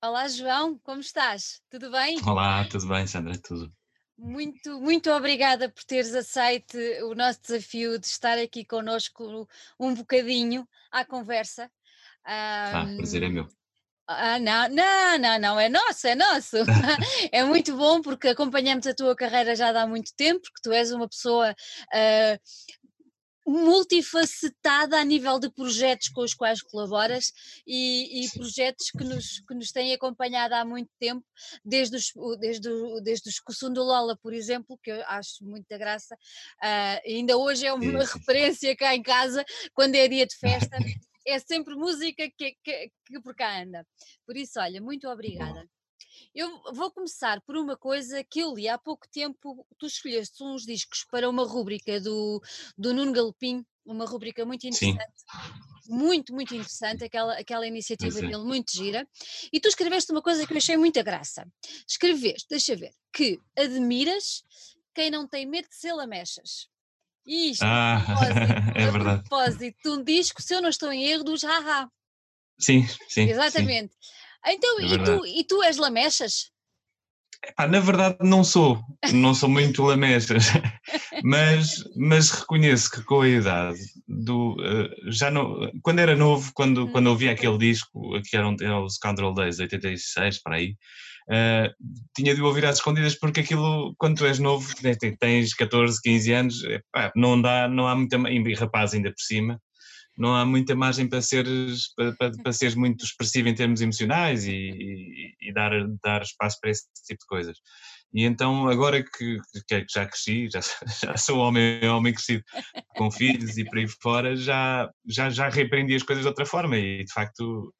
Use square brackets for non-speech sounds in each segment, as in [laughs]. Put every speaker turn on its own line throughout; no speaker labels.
Olá, João, como estás? Tudo bem?
Olá, tudo bem, Sandra? Tudo.
Muito, muito obrigada por teres aceito o nosso desafio de estar aqui connosco um bocadinho à conversa.
Ah, prazer é meu.
ah, não, não, não, não, é nosso, é nosso. [laughs] [laughs] É muito bom porque acompanhamos a tua carreira já há muito tempo, porque tu és uma pessoa ah, multifacetada a nível de projetos com os quais colaboras e, e projetos que nos, que nos têm acompanhado há muito tempo, desde os, o- desde, o- desde os Cossundo Lola, por exemplo, que eu acho muita graça, ah, ainda hoje é uma referência cá em casa, quando é dia de festa, é sempre música que, que, que por cá anda. Por isso, olha, muito obrigada. Eu vou começar por uma coisa que eu li há pouco tempo. Tu escolheste uns discos para uma rúbrica do, do Nuno Galopim, uma rúbrica muito
Sim,
interessante, muito, muito interessante, aquela, aquela iniciativa
é.
dele, muito gira. E tu escreveste uma coisa que eu achei muita graça. Escreveste, deixa ver, que admiras quem não tem medo de ser lamechas. E isto
Ah,
propósito, [laughs]
é
a
verdade.
propósito de um disco, se eu não estou em erro, dos Haha.
Sim, sim, sim,
Exatamente. Então,
é
e tu, e tu és lamechas?
Ah, na verdade, não sou, não sou muito lamechas, [laughs] mas, mas reconheço que com a idade, do, eh, já não, quando era novo, quando, quando ouvia aquele disco, que era, um, era o Scoundrel Days, de 86, para aí, eh, tinha de ouvir às escondidas porque aquilo, quando tu és novo, tens tens 14, 15 anos, epá, não, dá, não há muita, e rapaz ainda por cima, não há muita margem para seres, para, para, para seres muito expressivo em termos emocionais e, e- e dar, dar espaço para esse tipo de coisas. E então, agora que, que já cresci, [laughs] já, já sou homem, homem crescido, com filhos e por aí fora, já, já, já reaprendi as coisas de outra forma e, de facto,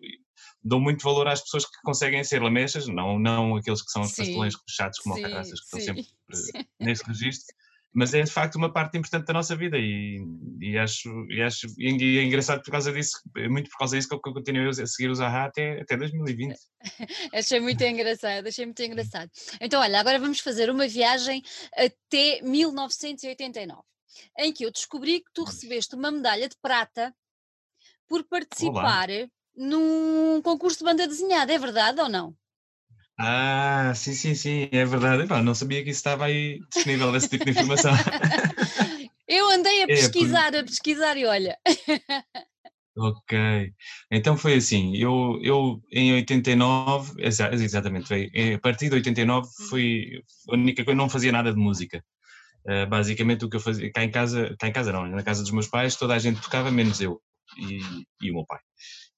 dou muito valor às pessoas que conseguem ser lamechas, não, não aqueles que são os pastelões
Sim,
chatos como o
sim,
caraças, que estão sempre [laughs]
sim, sim.
nesse registro, mas é de facto uma parte importante da nossa vida e, e acho, e acho e é engraçado por causa disso, é muito por causa disso que eu continuei a seguir os AHA até, até 2020. [laughs]
Achei muito engraçado, achei muito engraçado. Então, olha, agora vamos fazer uma viagem até 1989, em que eu descobri que tu recebeste uma medalha de prata por
Olá!
participar num concurso de banda desenhada, é verdade ou não?
Ah, sim, sim, sim, é verdade. Epá, não sabia que isso estava aí disponível, esse tipo de informação. [laughs]
Eu andei a
É, por-
pesquisar, a pesquisar e olha.
ok. Então foi assim, eu, eu em 89, exa- exatamente, foi, eh, a partir de 89
Uhum.
foi a única coisa, não fazia nada de música. Uh, basicamente o que eu fazia, cá em casa, cá em casa não, na casa dos meus pais toda a gente tocava, menos eu e, e o meu pai.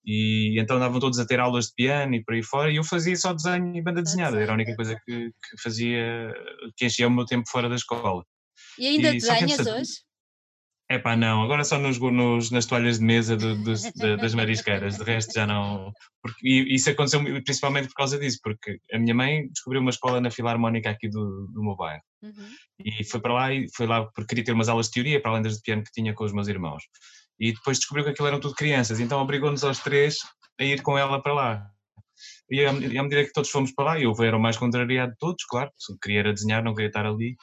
E então andavam todos a ter aulas de piano e por aí fora, e eu fazia só desenho e banda desenhada, era a única coisa que, que fazia, que enchia o meu tempo fora da escola.
E ainda
E
desenhas hoje?
epá, não, agora só nos, nos- nas toalhas de mesa do- dos- da- das marisqueiras, de resto já não. Porque, e isso aconteceu principalmente por causa disso, porque a minha mãe descobriu uma escola na Filarmónica aqui do, do meu bairro.
Uhum.
E foi para lá e foi lá porque queria ter umas aulas de teoria, para além das de piano que tinha com os meus irmãos. E depois descobriu que aquilo eram tudo crianças, então obrigou-nos aos três a ir com ela para lá. E à medida que todos fomos para lá, eu era o mais contrariado de todos, claro, queria era desenhar, não queria estar ali.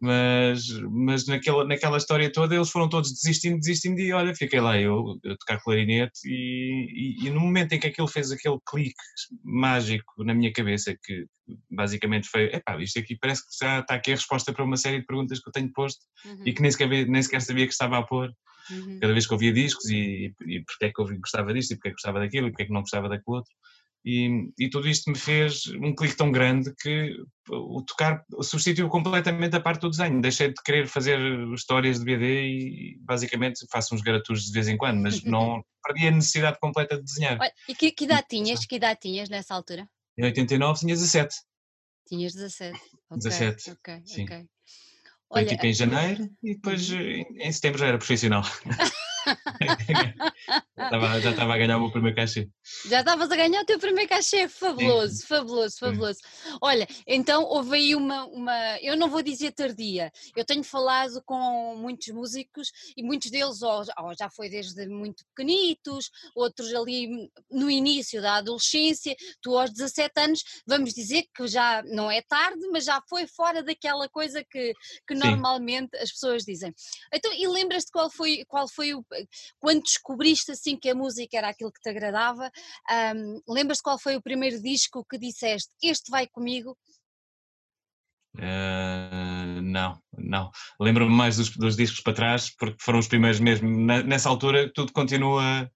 Mas, mas naquela, naquela história toda eles foram todos desistindo, desistindo e olha, fiquei lá eu a tocar clarinete e, e, e no momento em que aquilo fez aquele clique mágico na minha cabeça que basicamente foi, epá, isto aqui parece que já está aqui a resposta para uma série de perguntas que eu tenho posto e
Uhum.
que nem sequer, nem sequer sabia que estava a pôr
Uhum.
cada vez que ouvia discos e, e porque é que eu gostava disto e porque é que gostava daquilo e porque é que não gostava daquilo outro. E, e tudo isto me fez um clique tão grande que o tocar substituiu completamente a parte do desenho. Deixei de querer fazer histórias de BD e basicamente faço uns garatus de vez em quando, mas não [laughs] perdi a necessidade completa de desenhar.
Olha, e que, que idade tinhas? Que idade tinhas nessa altura?
Em 89 tinha 17.
Tinhas 17. Ok,
17,
ok,
sim.
ok.
Foi
Olha,
tipo em janeiro e depois
uhum.
eh, em setembro já era profissional. [laughs] [laughs] já, estava, já estava a ganhar o meu primeiro cachê.
Já estavas a ganhar o teu primeiro cachê,
Sim,
fabuloso, fabuloso,
sim.
fabuloso. Olha, então houve aí uma, uma, eu não vou dizer tardia, eu tenho falado com muitos músicos e muitos deles ou, ou já foi desde muito pequenitos, outros ali no início da adolescência, tu aos 17 anos, vamos dizer que já não é tarde, mas já foi fora daquela coisa que, que
Sim.
normalmente as pessoas dizem. Então, e lembras-te qual foi, qual foi o, quando descobriste viste assim que a música era aquilo que te agradava, um, lembras-te qual foi o primeiro disco que disseste, este vai comigo?
Uh, não, não. Lembro-me mais dos, dos, discos para trás, porque foram os primeiros mesmo. nessa altura, tudo continua.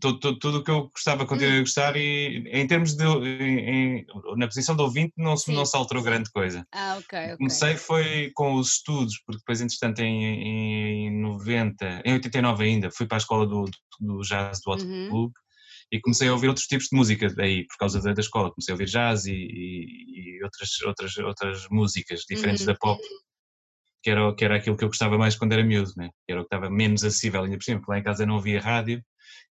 Tudo, tudo, tudo o que eu gostava continua a hum. gostar e em termos de em, na posição de ouvinte não se, não se alterou grande coisa.
Ah, ok, ok.
Comecei foi com os estudos, porque depois entretanto em, em 90, em 89 ainda, fui para a escola do, do jazz do Hot uhum. Club e comecei a ouvir outros tipos de música aí, por causa da, da escola. Comecei a ouvir jazz e, e, e outras, outras, outras músicas diferentes uhum. da pop, que era, que era aquilo que eu gostava mais quando era miúdo, né? que era o que estava menos acessível, ainda por cima, porque lá em casa não havia rádio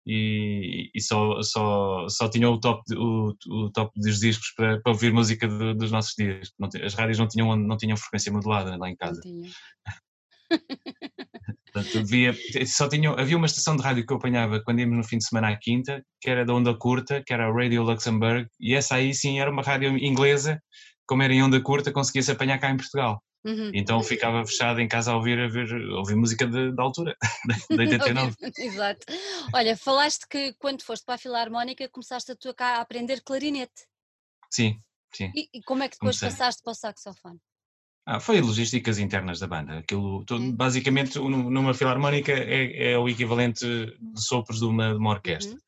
e, e só, só, só tinha o top, o, o top dos discos para, para ouvir música do, dos nossos dias. as rádios não tinham, não tinham frequência modulada lá em casa. [laughs] Portanto, via, só tinha, havia uma estação de rádio que eu apanhava quando íamos no fim de semana à quinta, que era da onda curta, que era a Radio Luxembourg, e essa aí sim era uma rádio inglesa, como era em onda curta, conseguia-se apanhar cá em Portugal. Uhum. Então ficava fechado em casa a ouvir, a ver, a ouvir música da altura, [laughs] da 89. [laughs]
Exato. Olha, falaste que quando foste para a Filarmónica começaste a tocar, a aprender clarinete.
Sim, sim.
E, e como é que depois Comecei. passaste para o saxofone?
Ah, foi logísticas internas da banda. Aquilo, todo, basicamente, numa filarmónica é, é, o equivalente de sopros de uma, de uma orquestra. Uhum.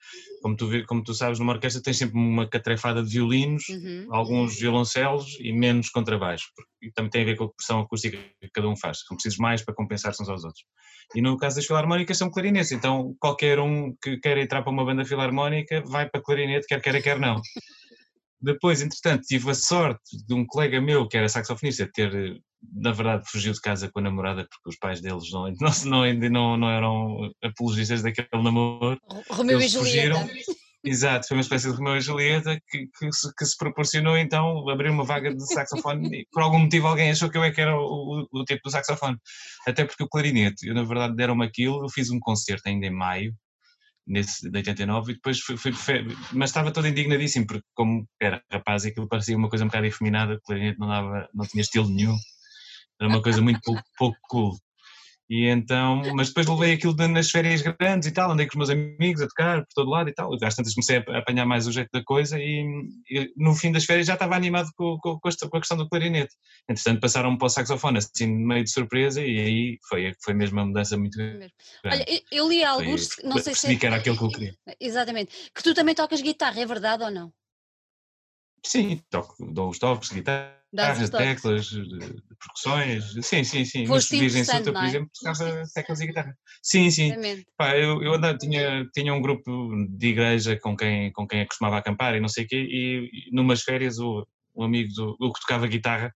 Como, tu, como tu sabes, numa orquestra tens sempre uma catrefada de violinos, uhum. alguns violoncelos e menos contrabaixo. E também tem a ver com a pressão acústica que cada um faz. São precisos mais para compensar-se uns aos outros. E no caso das filarmónicas são clarinetes. Então, qualquer um que queira entrar para uma banda filarmónica vai para clarinete, quer queira, quer não. Depois, entretanto, tive a sorte de um colega meu que era saxofonista ter, na verdade, fugiu de casa com a namorada porque os pais deles não, [laughs] não, não, não, eram apologistas daquele namoro.
Romeu e Julieta.
Exato, foi uma espécie de Romeu e Julieta que, que, se, que se proporcionou então abrir uma vaga de saxofone e por algum motivo alguém achou que eu é que era o, o, o tipo do saxofone. Até porque o clarinete, eu na verdade deram-me aquilo, eu fiz um concerto ainda em maio, nesse de 89 e depois fui, fui, mas estava todo indignadíssimo porque como era rapaz aquilo parecia uma coisa um bocado efeminada, clarinete não dava, não tinha estilo nenhum, era uma coisa muito pouco, pouco cool. E então, mas depois levei aquilo nas férias grandes e tal, andei com os meus amigos a tocar por todo lado e tal. Às tantas comecei a apanhar mais o jeito da coisa e, e no fim das férias já estava animado com, com, com, a questão do clarinete. Entretanto, passaram para o saxofone, assim, meio de surpresa, e aí foi, foi mesmo uma mudança muito grande.
Olha, eu li alguns, foi, não sei
se. É, que era aquilo que eu queria.
Exatamente. Que tu também tocas guitarra, é verdade ou não?
Sim, toco, dou os toques, guitarra guitarras, teclas, percussões, sim, sim, sim. Mas Virgem Suta, por exemplo, tocava teclas e guitarra. Sim, sim. Pá, eu, eu andava, tinha, tinha um grupo de igreja com quem, com quem acostumava acampar e não sei o quê, e, e numas férias o, um amigo do, o que tocava guitarra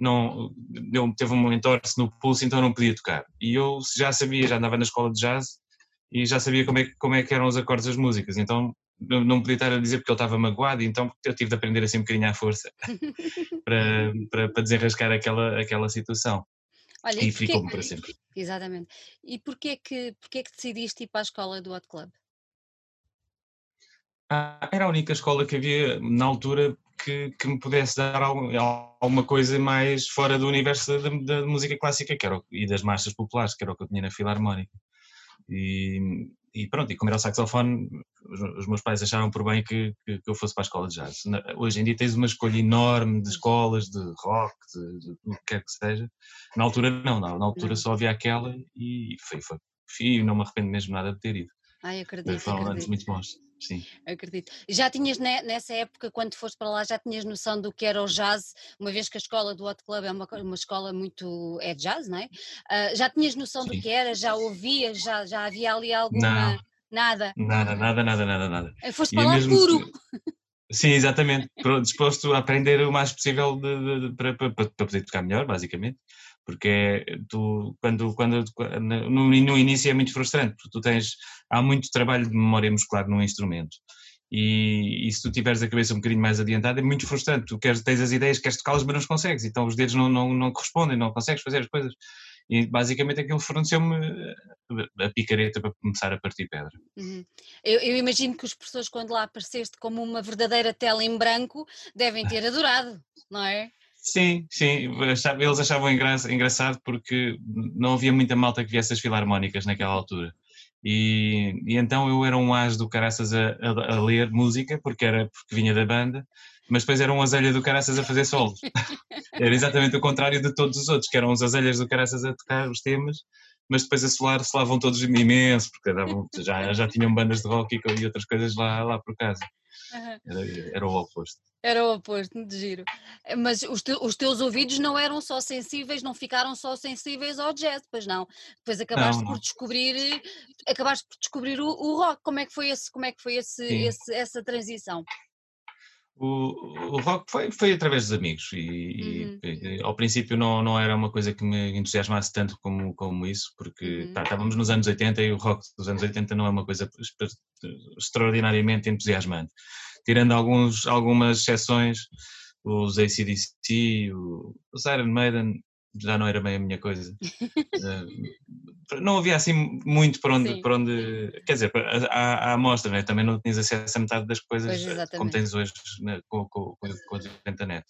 não, deu, teve um entorse no pulso, então não podia tocar. E eu já sabia, já andava na escola de jazz e já sabia como é, como é que eram os acordes das músicas, então não podia estar a dizer porque ele estava magoado, então eu tive de aprender assim um bocadinho à força [laughs] para, para, para desenrascar aquela, aquela situação. Olha, e, e ficou-me para sempre.
Exatamente. E porquê que, porquê que decidiste ir para a escola do Hot Club?
Ah, era a única escola que havia na altura que, que me pudesse dar alguma coisa mais fora do universo da, da música clássica que era, e das marchas populares, que era o que eu tinha na Filarmónica. E, e pronto, e como era o saxofone, os, meus pais acharam por bem que, que, que, eu fosse para a escola de jazz. Hoje em dia tens uma escolha enorme de escolas, de rock, de, de, o que quer que seja. Na altura não, na, na altura só havia aquela e foi, foi, e não me arrependo mesmo nada de ter ido.
Ai, acredito.
Foram anos muito bons. Sim.
Acredito. Já tinhas nessa época, quando foste para lá, já tinhas noção do que era o jazz, uma vez que a escola do Hot Club é uma, uma escola muito. é jazz, não é? Uh, já tinhas noção Sim. do que era? Já ouvias? Já, já havia ali alguma.
Não.
Nada.
Nada, nada, nada, nada, nada.
Eh, foste para lá mesmo... puro.
Sim, exatamente. Disposto a aprender o mais possível de, de, de, para, para, para poder tocar melhor, basicamente porque é, tu, quando, quando, no, no início é muito frustrante, porque tu tens, há muito trabalho de memória muscular num instrumento, e, e, se tu tiveres a cabeça um bocadinho mais adiantada é muito frustrante, tu queres, tens as ideias, queres tocá-las, mas não consegues, então os dedos não, não, não correspondem, não consegues fazer as coisas, e basicamente aquilo forneceu-me a picareta para começar a partir pedra.
Uhum. Eu, eu, imagino que os professores, quando lá apareceste como uma verdadeira tela em branco, devem ter adorado, não é?
Sim, sim, eles achavam engraçado porque não havia muita malta que viesse as filarmónicas naquela altura. E, e, então eu era um as do caraças a, a, a, ler música, porque, era, porque vinha da banda, mas depois era um azelha do caraças a fazer solos. [laughs] era exatamente o contrário de todos os outros, que eram os azelhas do caraças a tocar os temas, mas depois a solar solavam todos imenso, porque já, já tinham bandas de rock e, e outras coisas lá, lá por casa. Era, era, o oposto.
Era o oposto, muito giro. Mas os, te, os, teus ouvidos não eram só sensíveis, não ficaram só sensíveis ao jazz, pois não. Depois acabaste não, não. por descobrir, acabaste por descobrir o, o, rock. Como é que foi esse, como é que foi esse, esse essa transição?
O, o rock foi, foi através dos amigos e, uhum. e, ao princípio não, não era uma coisa que me entusiasmasse tanto como, como isso, porque uhum. tá, estávamos nos anos 80 e o rock dos anos 80 não é uma coisa extraordinariamente entusiasmante. Tirando alguns, algumas exceções, os ACDC, os Iron Maiden, já não era bem a minha coisa. uh, [laughs] não havia assim muito para onde, para onde quer dizer, à, à amostra, né? também não tinhas acesso a metade das coisas eh, como tens hoje né? com, com, com, a internet.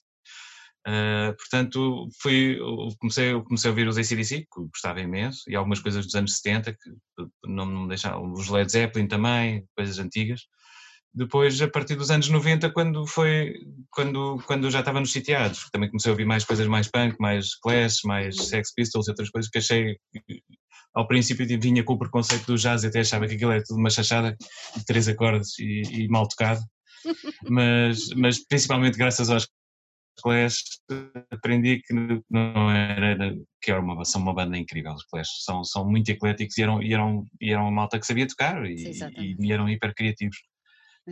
Uh, portanto, fui, comecei, comecei a ouvir os ACDC, que gostava imenso, e algumas coisas dos anos 70, que não me deixavam, os Led Zeppelin também, coisas antigas. Depois, a partir dos anos 90, quando foi quando, quando já estava nos sitiados, também comecei a ouvir mais coisas mais punk, mais Clash, mais Sex Pistols e outras coisas que achei ao princípio vinha com o preconceito do jazz e até achava que aquilo era tudo uma chachada de três acordes e, e mal tocado, [laughs] mas, mas principalmente graças aos Clash aprendi que não era que era uma, são uma banda incrível os Clash são, são muito ecléticos e eram, e eram, e eram uma malta que sabia tocar e, Sim, e, e eram hiper criativos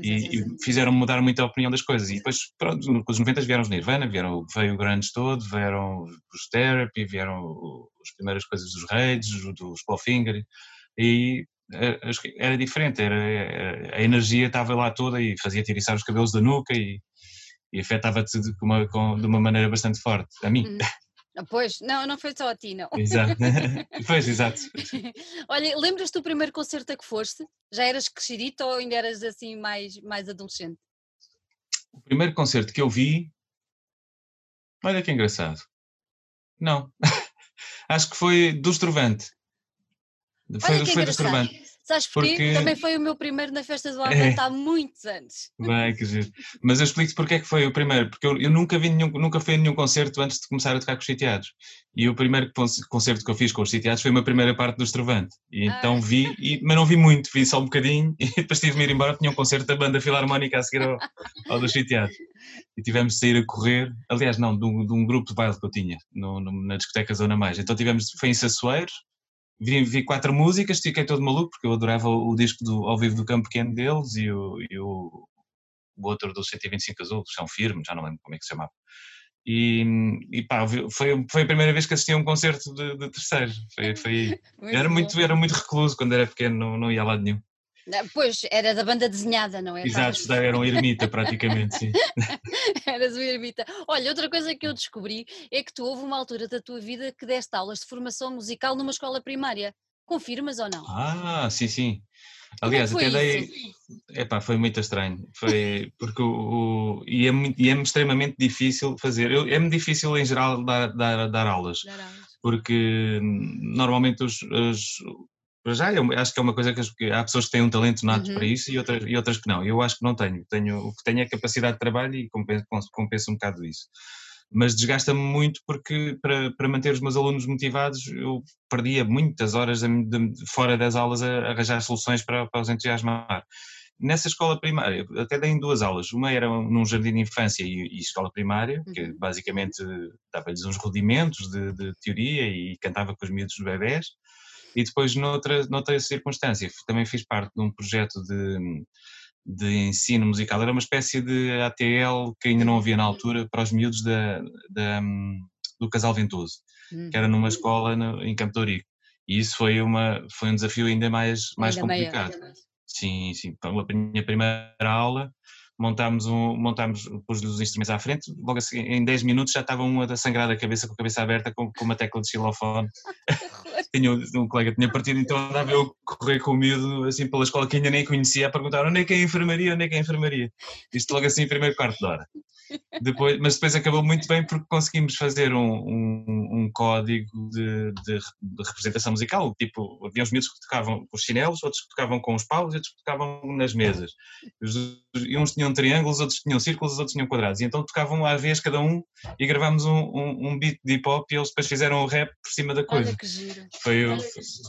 e, e fizeram mudar muito a opinião das coisas. E depois, pronto, nos 90 vieram os Nirvana, vieram, veio o grande todo, vieram os Therapy, vieram as primeiras coisas dos Raids, dos Clawfinger, e eh, era diferente, era, a energia estava lá toda e fazia tiriçar os cabelos da nuca e, e afetava-te de uma, de uma maneira bastante forte, a mim. Uhum.
Pois, não, não foi só a ti, não.
Exato, [laughs] pois, exato.
Olha, lembras-te do primeiro concerto a que foste? Já eras crescidito ou ainda eras assim mais, mais adolescente?
O primeiro concerto que eu vi, olha que engraçado. Não, [laughs] acho que foi do Estrovante.
Foi, olha que foi do Estrovante. Sabes porquê? Porque... Também foi o meu primeiro na festa do Avante [laughs] é. há muitos anos.
Bem, que giro. Mas eu explico-te porque é que foi o primeiro, porque eu, eu, nunca vi nenhum, nunca fui a nenhum concerto antes de começar a tocar com os sitiados. E o primeiro concerto que eu fiz com os sitiados foi uma primeira parte do Estrovante. E ah. então vi, e, mas não vi muito, vi só um bocadinho [laughs] e depois tive-me ir embora, tinha um concerto da banda Filarmónica a seguir ao, ao dos sitiados. E tivemos de sair a correr, aliás, não, de um, de um grupo de baile que eu tinha, no, no, na discoteca Zona Mais. Então tivemos, foi em Sassueiros, vi, vi quatro músicas, fiquei todo maluco, porque eu adorava o, disco do, ao vivo do Campo Pequeno deles e o, e o, o outro do 125 Azul, do Chão Firme, já não lembro como é que se chamava. E, e pá, foi, foi a primeira vez que assisti a um concerto de, de terceiro. Foi, foi, [laughs] muito era, muito, era muito recluso quando era pequeno, não, não ia a lado nenhum.
Pois, era da banda desenhada, não é?
Exato, era um ermita praticamente, sim. [laughs]
Eras um ermita. Olha, outra coisa que eu descobri é que tu houve uma altura da tua vida que deste aulas de formação musical numa escola primária. Confirmas ou não?
Ah, sim, sim. Aliás, até dei. Epá, foi muito estranho. Foi [laughs] porque o. o e, é, e é extremamente difícil fazer. É-me difícil, em geral, dar, dar, dar aulas. Dar aulas. Porque hum, normalmente os, os para já, eu acho que é uma coisa que, há pessoas que têm um talento nato uhum. para isso e outras, e outras que não. Eu acho que não tenho. tenho. O que tenho é capacidade de trabalho e compenso um bocado isso. Mas desgasta-me muito porque, para, para manter os meus alunos motivados, eu perdia muitas horas de, de, fora das aulas a, a arranjar soluções para, para os entusiasmar. Nessa escola primária, até dei duas aulas. Uma era num jardim de infância e, e escola primária, que uhum. basicamente dava-lhes uns rudimentos de, de, teoria e cantava com os miúdos dos bebés e depois, noutra, noutra circunstância, também fiz parte de um projeto de, de ensino musical. Era uma espécie de ATL que ainda não havia na altura para os miúdos da, da do Casal Ventoso, que era numa uhum. escola no, em Campo de Ourique. E isso foi, uma, foi um desafio ainda mais, mais ainda complicado. Maior. Sim, sim. A minha primeira aula montámos, um, montámos pus-lhes os instrumentos à frente, logo assim, em 10 minutos já estava uma da sangrada a cabeça com a cabeça aberta com, com uma tecla de xilofone. [laughs] tinha, um colega tinha partido, então andava eu correr com o assim pela escola que ainda nem conhecia a perguntar onde é que é a enfermaria, onde é que é a enfermaria. Isto logo assim, primeiro quarto de hora. Depois, mas depois acabou muito bem porque conseguimos fazer um, um, um código de, de, de, representação musical. Tipo, havia uns miúdos que tocavam com os chinelos, outros que tocavam com os paus e outros que tocavam nas mesas. E uns tinham triângulos, outros tinham círculos, outros tinham quadrados. E então tocavam à vez cada um e gravámos um, um, beat de hip hop e eles depois fizeram o rap por cima da coisa.
Olha que giro.
Foi,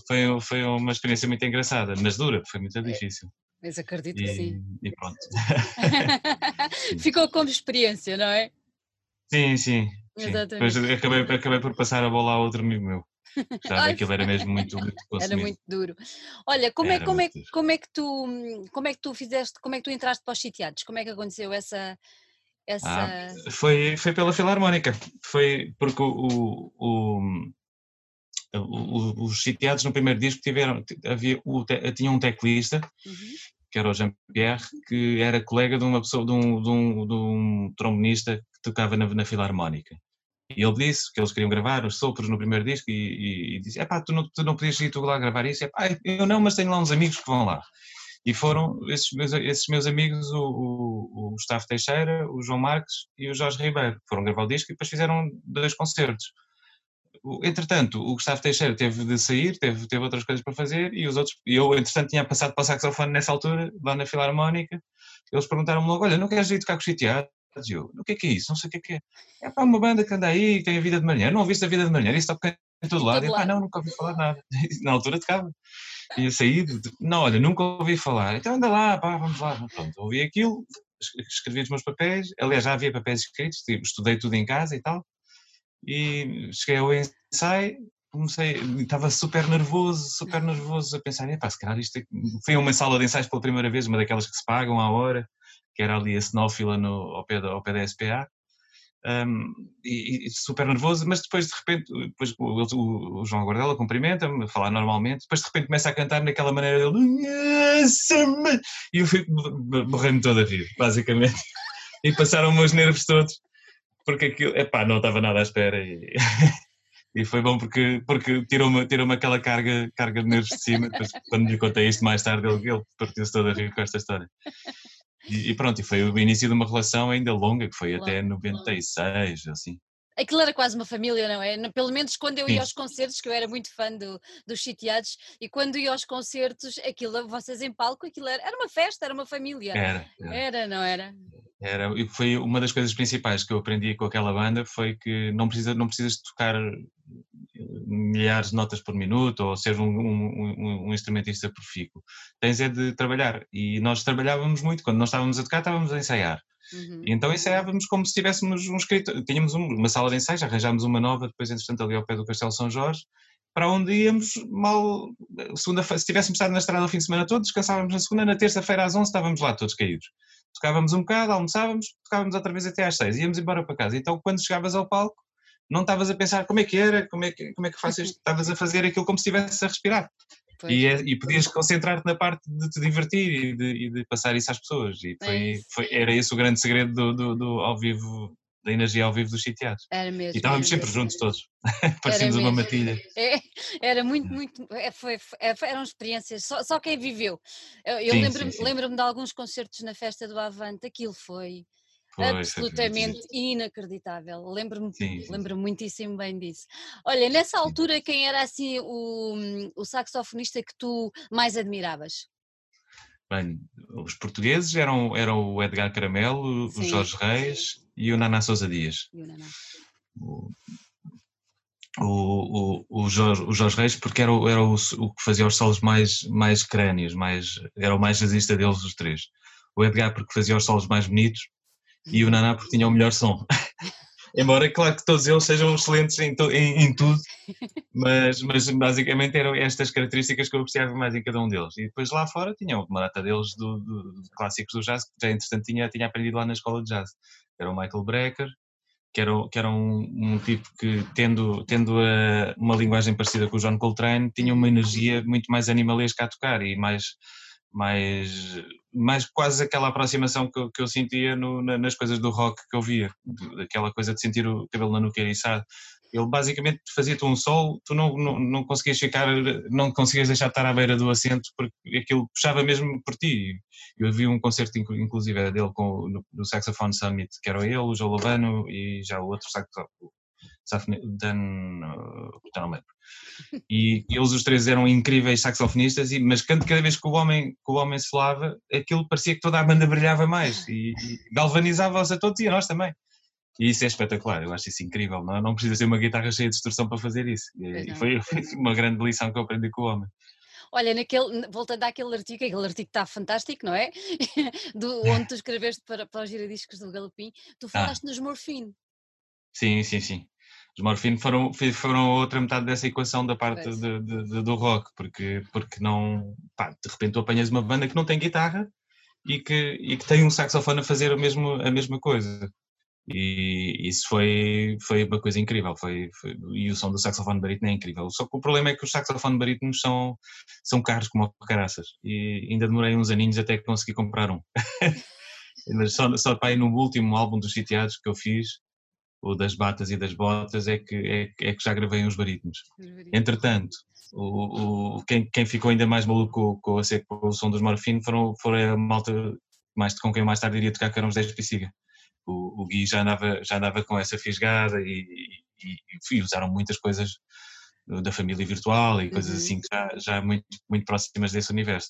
foi, foi uma experiência muito engraçada, mas dura, foi muito difícil.
Mas acredito e, que sim.
E pronto. [laughs]
Ficou como experiência, não é?
Sim, sim. Depois acabei, acabei por passar a bola a outro amigo meu. [laughs] Já aquilo era mesmo muito, muito
Era muito duro. Olha, como é, como, é, como, é que tu, como é que tu fizeste, como é que tu entraste para os sitiados? Como é que aconteceu essa, essa...
Ah, foi, foi pela Filarmónica, foi porque o, o, os sitiados no primeiro disco tiveram, havia, o, tinha um teclista, uhum. que era o Jean-Pierre, que era colega de uma pessoa, de um, de um, de um trombonista que tocava na, na Filarmónica. E ele disse que eles queriam gravar os sopros no primeiro disco e, e, e disse: Epá, tu não, tu não podias ir tu lá gravar isso? Epá, eu não, mas tenho lá uns amigos que vão lá. E foram esses meus, esses meus amigos, o, o, o Gustavo Teixeira, o João Marques e o Jorge Ribeiro. Foram gravar o disco e depois fizeram dois concertos. Entretanto, o Gustavo Teixeira teve de sair, teve, teve outras coisas para fazer e os outros, eu entretanto tinha passado para o saxofone nessa altura, lá na Filarmónica, eles perguntaram-me logo, olha, não queres ir tocar com os sitiados? Eu, o que é que é isso? Não sei o que é que é. É para uma banda que anda aí, que tem a vida de manhã. Não ouviste a vida de manhã? Isso toca em todo lado. E, ah, não, nunca ouvi falar nada. [laughs] Na altura tocava. Ia sair, não, olha, nunca ouvi falar. Então anda lá, pá, vamos lá. Pronto, ouvi aquilo, escrevi os meus papéis. Aliás, já havia papéis escritos, tipo, estudei tudo em casa e tal. E cheguei ao ensaio, comecei, estava super nervoso, super nervoso, a pensar, epá, se calhar isto é... Fui a uma sala de ensaios pela primeira vez, uma daquelas que se pagam à hora, que era ali a Cenófila no, ao, pé da, ao pé da SPA, um, e, e, super nervoso, mas depois de repente, depois o, o, o João Guardela cumprimenta-me, a falar normalmente, depois de repente começa a cantar naquela maneira dele, e eu morrendo todo a rir, basicamente. [laughs] E passaram os nervos todos porque aquilo, epá, não estava nada à espera e, [laughs] e foi bom porque, porque tirou-me tirou aquela carga, carga de nervos de cima, depois quando lhe contei isto mais tarde ele, ele partiu-se todo a rir com esta história. E, e, pronto, e foi o início de uma relação ainda longa, que foi até 96, assim.
Aquilo era quase uma família, não é? Pelo menos quando eu ia aos concertos, que eu era muito fã do, dos sitiados, e quando ia aos concertos, aquilo, vocês em palco, aquilo era, era uma festa, era uma família.
Era, era.
Era, não era?
Era, e foi uma das coisas principais que eu aprendi com aquela banda foi que não, precisa, não precisas tocar eh, milhares de notas por minuto ou ser um, um, um, instrumentista profícuo. Tens é de trabalhar. E nós trabalhávamos muito. Quando nós estávamos a tocar, estávamos a ensaiar. Uhum. Então ensaiávamos como se tivéssemos um escrito. Tínhamos uma sala de ensaios, arranjámos uma nova, depois, entretanto, ali ao pé do Castelo São Jorge, para onde íamos mal. Segunda se tivéssemos estado na estrada o fim de semana todo, descansávamos na segunda, na terça-feira às 11 estávamos lá todos caídos tocávamos um bocado, almoçávamos, tocávamos outra vez até às seis, íamos embora para casa. Então, quando chegavas ao palco, não estavas a pensar como é que era, como é que, como é que faço isto, [laughs] estavas a fazer aquilo como se estivesse a respirar. E, é, e, podias concentrar-te na parte de te divertir e de, e de, passar isso às pessoas. E foi, é foi, era esse o grande segredo do, do, do ao vivo da energia ao vivo dos sitiados.
Era mesmo. E
estávamos sempre
mesmo.
juntos todos. [laughs] Parecíamos uma matilha.
É, era muito, muito. É, é, foi, eram experiências, só, só quem viveu. Eu, eu lembro-me lembro de alguns concertos na festa do Avante, aquilo foi. Foi, absolutamente inacreditável. Lembro-me lembro muitíssimo bem disso. Olha, nessa altura, quem era assim o, o saxofonista que tu mais admiravas?
Bem, os portugueses eram, eram o Edgar Caramelo, Sim. o Jorge Reis e o Naná Sousa Dias. O, o, o, Jorge, o Jorge Reis, porque era, o, era o, o que fazia os solos mais, mais crânios, mais, era o mais jazzista deles, os três. O Edgar, porque fazia os solos mais bonitos, e o Naná, porque tinha o melhor som. [laughs] Embora, claro que todos eles sejam excelentes em, em, em, tudo, mas, mas basicamente eram estas características que eu apreciava mais em cada um deles. E depois lá fora tinham uma data deles do, do, do, clássicos do jazz, que já entretanto tinha, tinha aprendido lá na escola de jazz. Era o Michael Brecker, que era, que era um, um tipo que, tendo, tendo a, uma linguagem parecida com o John Coltrane, tinha uma energia muito mais animalesca a tocar e mais mais, mais quase aquela aproximação que eu, que eu sentia no, na, nas coisas do rock que eu via, aquela coisa de sentir o cabelo na nuca eriçado, Ele basicamente fazia-te um sol, tu não, não, não conseguias ficar, não conseguias deixar de estar à beira do assento porque aquilo puxava mesmo por ti. Eu vi um concerto inclusive dele com, no, no Saxophone Summit, que era ele, o João Lovano e já o outro saxophone, Dan, já não lembro. E, e, eles os três eram incríveis saxofonistas, e, mas cada, cada vez que o, homem, que o homem se falava, aquilo parecia que toda a banda brilhava mais e, e galvanizava-os a todos e a nós também. E isso é espetacular, eu acho isso incrível. Não, não precisa ser uma guitarra cheia de distorção para fazer isso. E, foi, [laughs] foi, uma grande lição que eu aprendi com o homem.
Olha, naquele, voltando àquele artigo, aquele artigo está fantástico, não é? [laughs] Do, onde tu escreveste para, para os giradiscos do Galopim, tu ah. falaste ah. nos Morfine.
Sim, sim, sim. Os Morfine foram, foram outra metade dessa equação da parte de, de, de, do rock, porque, porque não. Pá, de repente tu apanhas uma banda que não tem guitarra e que, e que tem um saxofone a fazer a, mesmo, a mesma coisa. E isso foi, foi uma coisa incrível. Foi, foi, e o som do saxofone barítono é incrível. Só que o problema é que os saxofones barítonos são, são caros como caraças. E ainda demorei uns aninhos até conseguir comprar um. [laughs] Mas só, só para ir no último álbum dos sitiados que eu fiz, o das batas e das botas, é que, é, é que já gravei uns barítonos. Entretanto, o, o, quem, quem ficou ainda mais maluco com, com, com o som dos Morfine foram, foram a malta mais, com quem eu mais tarde iria tocar, que eram os 10 Pisiga o, o Gui já andava, já andava com essa fisgada e, e, e usaram muitas coisas da família virtual e coisas uhum. assim que já, já muito, muito próximas desse universo.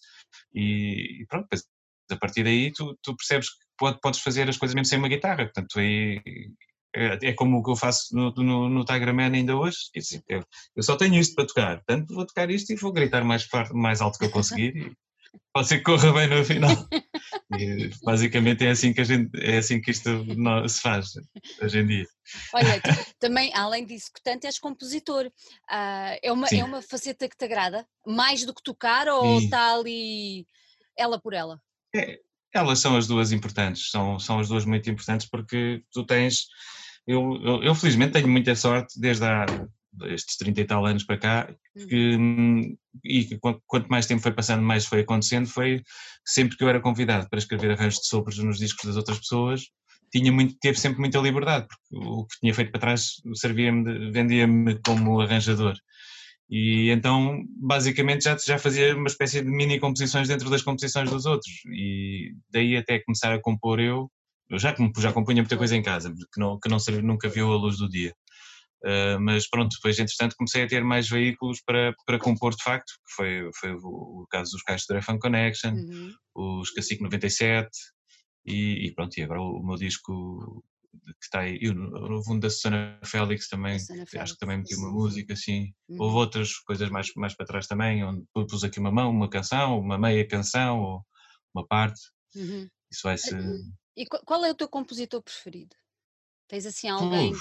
E, e pronto, a partir daí tu, tu percebes que pode, podes fazer as coisas mesmo sem uma guitarra, portanto aí é, é como o que eu faço no, no, no Tiger Man ainda hoje, eu, eu, só tenho isto para tocar, portanto vou tocar isto e vou gritar mais, mais alto que eu conseguir e pode ser que corra bem no final. [laughs] E, basicamente é assim que a gente, é assim que isto se faz hoje em dia.
Olha, [laughs] também, além disso, que tanto és compositor, uh, é, uma, é uma faceta que te agrada? Mais do que tocar ou está ali ela por ela?
É, elas são as duas importantes, são, são as duas muito importantes porque tu tens. Eu, eu, eu felizmente tenho muita sorte desde há estes 30 e tal anos para cá, uhum. que, e quanto mais tempo foi passando, mais foi acontecendo, foi sempre que eu era convidado para escrever arranjos de sopros nos discos das outras pessoas, tinha muito, teve sempre muita liberdade, porque o que tinha feito para trás servia-me, vendia-me como arranjador. E então, basicamente, já, já fazia uma espécie de mini composições dentro das composições dos outros. E daí até começar a compor eu, eu já, já compunha muita coisa em casa, que, não, que não nunca viu a luz do dia. Uh, mas pronto, depois entretanto comecei a ter mais veículos para, para compor de facto, que foi, foi o, o caso dos Caixos de Fan Connection, uhum. os Cacique 97 e, e, pronto, e agora o, o meu disco que está aí, e o novo da Susana Félix também, acho que também meti uma música assim, uhum. houve outras coisas mais, mais para trás também, onde pus aqui uma mão, uma canção, uma meia canção ou uma parte, uhum. isso vai ser...
E qual é o teu compositor preferido? Tens assim alguém?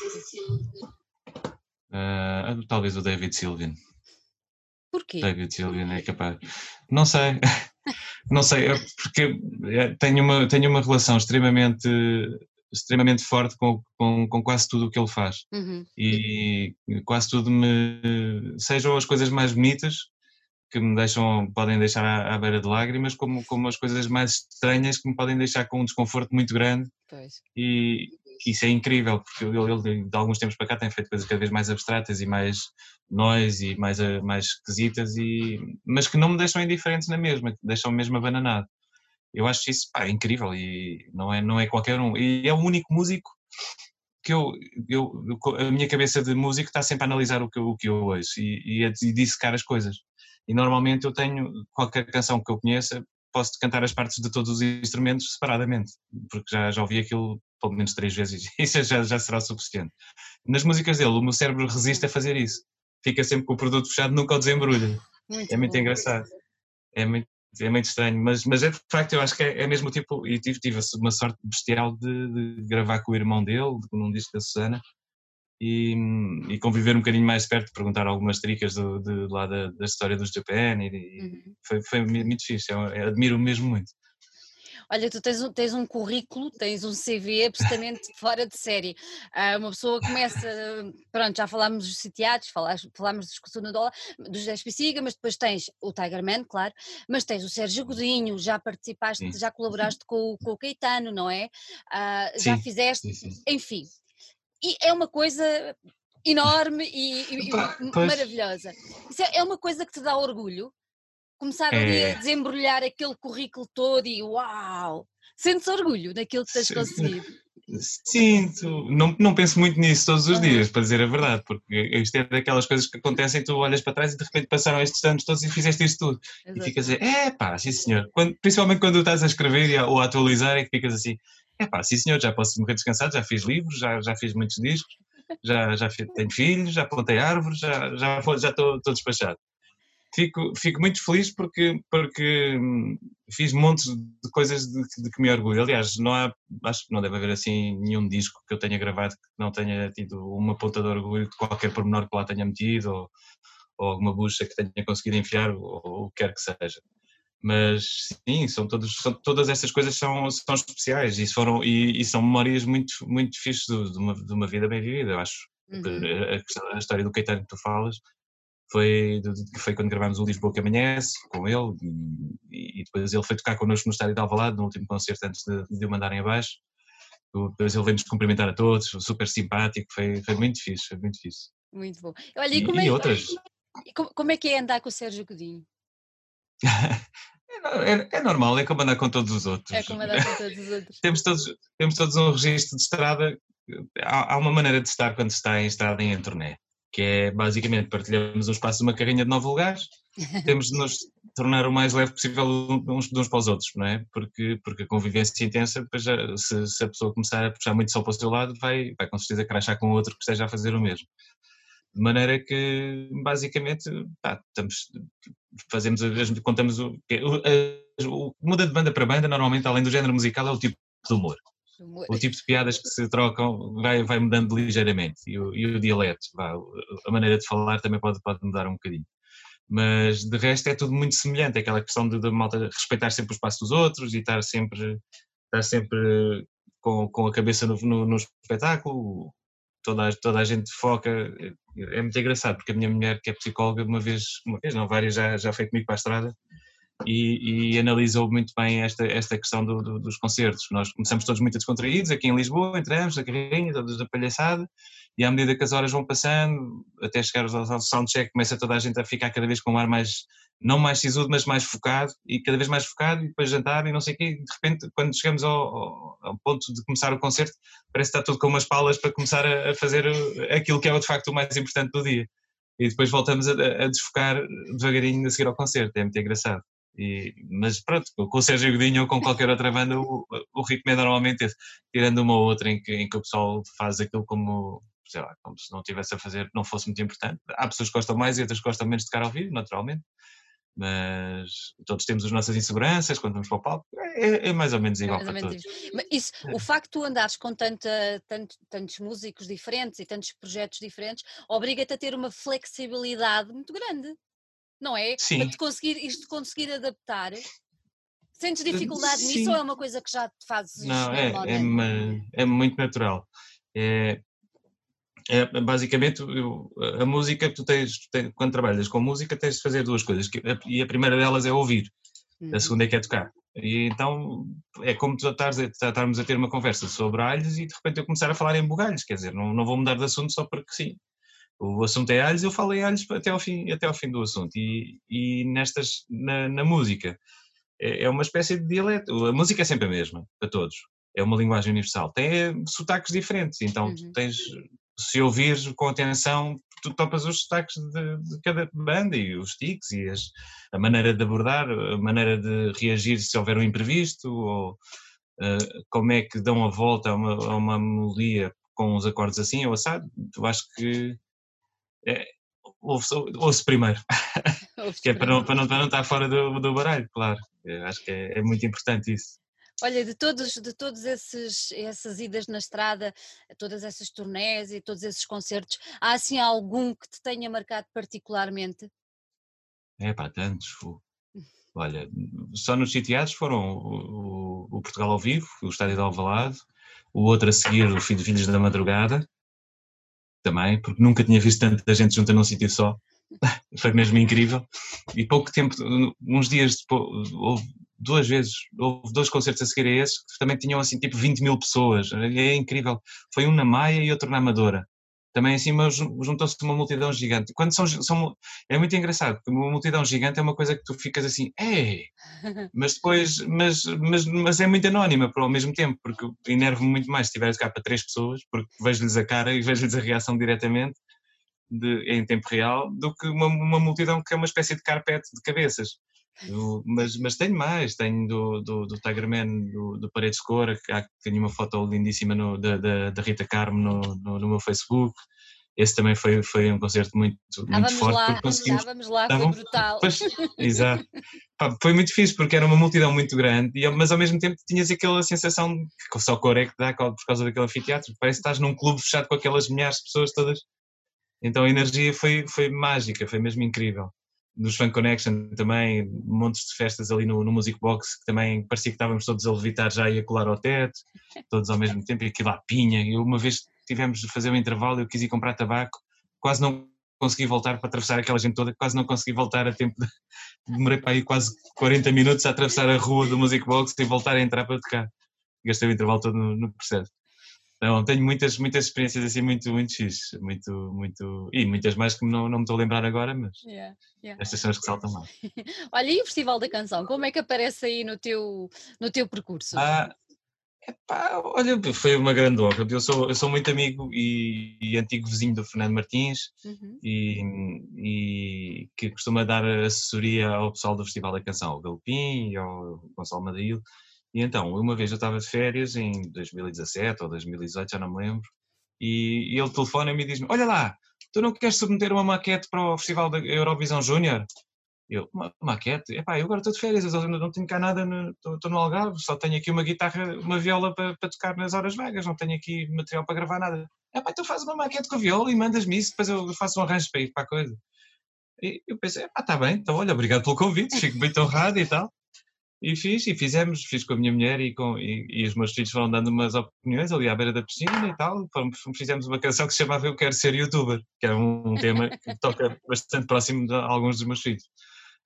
Uh, talvez o David Sylvian.
Porquê?
David Sylvian é capaz. Não sei. [laughs] Não sei, é porque é, tenho uma, tenho uma relação extremamente extremamente forte com, com, com quase tudo o que ele faz. Uhum. E quase tudo me. sejam as coisas mais bonitas, que me deixam, podem deixar à, à, beira de lágrimas, como, como as coisas mais estranhas que me podem deixar com um desconforto muito grande. Pois. E, isso é incrível, porque ele, de alguns tempos para cá tem feito coisas cada vez mais abstratas e mais nós e mais, eh, mais esquisitas, e, mas que não me deixam indiferentes na mesma, que deixam mesmo abananado. Eu acho isso pá, incrível e não é, não é qualquer um. E é o único músico que eu, eu, a minha cabeça de músico está sempre a analisar o que, o que eu ouço e, e a dissecar as coisas. E normalmente eu tenho qualquer canção que eu conheça, posso cantar as partes de todos os instrumentos separadamente, porque já, já ouvi aquilo pelo menos três vezes [laughs] e isso já, já será suficiente. Nas músicas dele, o meu cérebro resiste a fazer isso. Fica sempre com o produto fechado, nunca o desembrulha. Muito é muito bom. engraçado. É muito, é muito estranho, mas, mas é de facto, eu acho que é, é mesmo tipo, e tive, tive uma sorte bestial de, de gravar com o irmão dele, num disco da Susana, e, e, conviver um bocadinho mais perto, perguntar algumas tricas do, de, lá da, da história dos Japan e, e uhum. foi, foi muito fixe, eu, eu admiro mesmo muito.
Olha, tu tens um, tens um currículo, tens um CV absolutamente [laughs] fora de série. Uh, uma pessoa começa, pronto, já falámos dos sitiados, falámos, falámos dos no dólar, dos 10 Pisiga, mas depois tens o Tigerman, claro, mas tens o Sérgio Godinho, já participaste, sim. já colaboraste com, com, o Caetano, não é? Uh, já fizeste, sim, sim. enfim. E é uma coisa enorme e, e maravilhosa. Isso é, é uma coisa que te dá orgulho? Começar é... ali a é. desembrulhar aquele currículo todo e uau! Sentes orgulho daquilo que tens conseguido?
Sinto, não, não penso muito nisso todos os dias, para dizer a verdade, porque isto é daquelas coisas que acontecem, tu olhas para trás e de repente passaram estes anos todos e fizeste isto tudo. Exato. E ficas a dizer, é pá, sim senhor. Quando, principalmente quando estás a escrever ou a atualizar, é que ficas assim, é pá, sim senhor, já posso morrer descansado, já fiz livros, já, já fiz muitos discos, já, já fiz, tenho filhos, já plantei árvores, já, já, já estou, estou despachado fico, fico muito feliz porque, porque hum, fiz montes de coisas de, de, que me orgulho. Aliás, não há, acho que não deve haver assim nenhum disco que eu tenha gravado que não tenha tido uma ponta de orgulho de qualquer pormenor que lá tenha metido ou, ou alguma bucha que tenha conseguido enfiar ou, ou o que quer que seja. Mas sim, são, todos, são todas essas coisas são, são especiais e, foram, e, e são memórias muito, muito fixes de, uma, de uma vida bem vivida, eu acho. Uhum. A, a, história do Caetano que tu falas foi, foi quando gravámos o Lisboa que Amanhece com ele e, e, depois ele foi tocar connosco no estádio de Alvalade no último concerto antes de, de o mandarem abaixo depois ele veio-nos cumprimentar a todos, super simpático, foi, foi muito fixe, foi muito fixe.
Muito bom. Olha, e, como, e, é, outras? como é que é andar com o Sérgio Godinho?
É, é, é, normal, é como andar com todos os outros.
É como andar com todos os outros. [laughs]
temos, todos, temos todos um registro de estrada, há, há, uma maneira de estar quando se está em estrada em turnê que é basicamente partilhamos o espaço de uma carrinha de nove lugares, [laughs] temos de nos tornar o mais leve possível uns, uns para os outros, não é? Porque, porque a convivência intensa, depois já, se, se, a pessoa começar a puxar muito só para o seu lado, vai, vai com certeza crachar com outro que esteja a fazer o mesmo. De maneira que, basicamente, pá, estamos, fazemos, contamos o, o, o, muda de banda para banda, normalmente, além do género musical, é o tipo de humor o tipo de piadas que se trocam vai, vai mudando ligeiramente e o, e o dialeto, vá, a maneira de falar também pode, pode mudar um bocadinho. Mas de resto é tudo muito semelhante, aquela questão de, de malta respeitar sempre o espaço dos outros e estar sempre, estar sempre com, com a cabeça no, no, no espetáculo, toda a, toda a gente foca, é muito engraçado, porque a minha mulher, que é psicóloga, uma vez, uma vez não, várias já, já foi comigo para a estrada, e, e, analisou muito bem esta, esta questão do, do, dos concertos. Nós começamos todos muito descontraídos aqui em Lisboa, entramos na carrinha, todos da palhaçada, e à medida que as horas vão passando, até chegar ao soundcheck, começa toda a gente a ficar cada vez com um ar mais, não mais sisudo, mas mais focado, e cada vez mais focado, e depois jantar e não sei o quê, de repente, quando chegamos ao, ao, ponto de começar o concerto, parece que está tudo com umas palas para começar a, a fazer aquilo que é de facto o mais importante do dia. E depois voltamos a, a desfocar devagarinho a seguir ao concerto, é muito engraçado. E, mas pronto, com o Sérgio Godinho ou com qualquer outra banda, o, o ritmo é normalmente esse, tirando uma ou outra em que, em que o pessoal faz aquilo como, sei lá, como se não tivesse a fazer, não fosse muito importante. Há pessoas que gostam mais e outras que gostam menos de tocar ao vivo, naturalmente, mas todos temos as nossas inseguranças quando vamos para o palco, é, é mais ou menos igual para todos.
Mas isso, é. o facto de tu andares com tanta, tanto, tantos músicos diferentes e tantos projetos diferentes obriga-te a ter uma flexibilidade muito grande não é? Sim. Para te conseguir, isto conseguir adaptar. Sentes dificuldade Sim. nisso ou é uma coisa que já te fazes?
Não, é, é, é, muito natural. É, é basicamente eu, a música, tu tens, tu tens, quando trabalhas com música, tens de fazer duas coisas, que, e a primeira delas é ouvir, uhum. a segunda é que é tocar. E então é como tu estarmos a ter uma conversa sobre alhos e de repente eu começar a falar em bugalhos, quer dizer, não, não vou mudar de assunto só porque sim o assunto é alhos, eu falo em alhos até ao fim, até ao fim do assunto. E, e nestas, na, na música, é, é, uma espécie de dialeto. A música é sempre a mesma, para todos. É uma linguagem universal. Tem sotaques diferentes, então uhum. tens, se ouvires com atenção, tu topas os sotaques de, de cada banda e os tics e as, a maneira de abordar, a maneira de reagir se houver um imprevisto, ou uh, como é que dão a volta a uma, a uma melodia com os acordes assim ou assado. Tu acho que é, ouve, ouve primeiro. que é para não, para, não, para não estar fora do, do baralho, claro. Eu acho que é, é, muito importante isso.
Olha, de todos, de todos esses essas idas na estrada, todas essas turnés e todos esses concertos, há assim algum que te tenha marcado particularmente?
É pá, tantos. Olha, só nos sitiados foram o, o, o, Portugal ao vivo, o Estádio de Alvalade, o outro a seguir, o Filhos da Madrugada, também, porque nunca tinha visto tanta gente junta num sítio só. [laughs] Foi mesmo incrível. E pouco tempo, uns dias depois, houve duas vezes, houve dois concertos a seguir a esses que também tinham assim tipo 20 mil pessoas. É incrível. Foi um na Maia e outro na Amadora. também cima juntou-se uma multidão gigante. Quando são, são, é muito engraçado, porque uma multidão gigante é uma coisa que tu ficas assim, é, [laughs] mas depois, mas, mas, mas é muito anónima ao mesmo tempo, porque enervo-me muito mais se tiveres cá para três pessoas, porque vejo-lhes a cara e vejo-lhes a reação diretamente de, em tempo real, do que uma, uma multidão que é uma espécie de carpete de cabeças. Eu, mas, mas tenho mais, tenho do, do, do Tigerman, do, do Paredes Cora, que há, tenho uma foto lindíssima no, da, da, da, Rita Carmo no, no, no, meu Facebook. Esse também foi, foi um concerto muito, muito forte.
Lá, porque conseguimos... Estávamos lá, foi brutal.
Pois, exato. Pá, foi muito fixe, porque era uma multidão muito grande, mas ao mesmo tempo tinhas aquela sensação que só cor é que dá por causa daquele anfiteatro. Parece que estás num clube fechado com aquelas milhares de pessoas todas. Então a energia foi, foi mágica, foi mesmo incrível nos Fan Connection também, montes de festas ali no, no Music Box, que também parecia que estávamos todos a levitar já e a colar ao teto, todos ao mesmo tempo, e aquilo lá pinha. Eu uma vez tivemos de fazer um intervalo, eu quis ir comprar tabaco, quase não consegui voltar para atravessar aquela gente toda, quase não consegui voltar a tempo de... Demorei para ir quase 40 minutos a atravessar a rua do Music Box e voltar a entrar para tocar. Gastei o intervalo todo no, no processo. Não, tenho muitas, muitas experiências assim muito, muito fixe, muito, muito, e muitas mais que não, não me estou a lembrar agora, mas yeah, yeah. estas são as que saltam mais. [laughs]
olha, e o Festival da Canção, como é que aparece aí no teu, no teu percurso?
Ah, epá, olha, foi uma grande honra, eu sou, eu sou muito amigo e, e antigo vizinho do Fernando Martins uhum. e, e, que costuma dar assessoria ao pessoal do Festival da Canção, ao Galpim e ao Gonçalo Madail, e então, uma vez eu estava de férias, em 2017 ou 2018, já não me lembro, e, ele telefona-me e diz-me: Olha lá, tu não queres submeter uma maquete para o Festival da Eurovisão Júnior? Eu, uma maquete? Epá, eu agora estou de férias, não tenho cá nada, estou no Algarve, só tenho aqui uma guitarra, uma viola para, para, tocar nas horas vagas, não tenho aqui material para gravar nada. Epá, então faz uma maquete com a viola e mandas-me isso, depois eu faço um arranjo para ir para a coisa. E eu pensei, epá, está bem, então olha, obrigado pelo convite, fico bem honrado e tal. E fiz, e fizemos, fiz com a minha mulher e, com, e, e, os meus filhos foram dando umas opiniões ali à beira da piscina e tal. Fomos, fizemos uma canção que se chamava Eu Quero Ser Youtuber, que é um, um tema que toca bastante próximo de alguns dos meus filhos.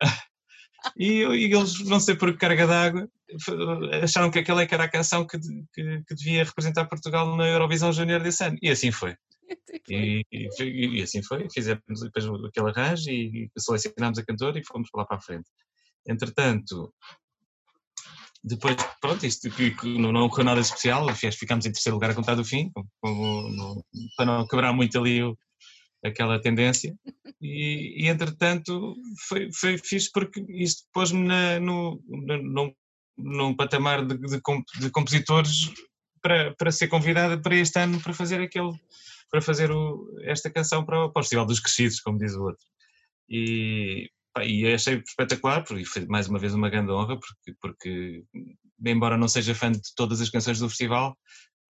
[laughs] E, e, eles, não sei por que carga d'água, acharam que aquela era a canção que, que, que, devia representar Portugal na Eurovisão Júnior desse ano. E assim foi. [laughs] E, e, e, assim foi. Fizemos depois aquele arranjo e selecionámos a cantora e fomos para lá para a frente. Entretanto, depois, pronto, isto que, não, não ocorreu nada especial, ficámos em terceiro lugar a contar do fim, como, no, para não quebrar muito ali o, aquela tendência. E, e, entretanto, foi, foi fixe porque isto pôs-me no, no, num patamar de, de, de, compositores para, para ser convidada para este ano para fazer aquele para fazer o, esta canção para, para o Festival dos Crescidos, como diz o outro. E, e achei espetacular, porque foi mais uma vez uma grande honra, porque, porque embora não seja fã de todas as canções do festival,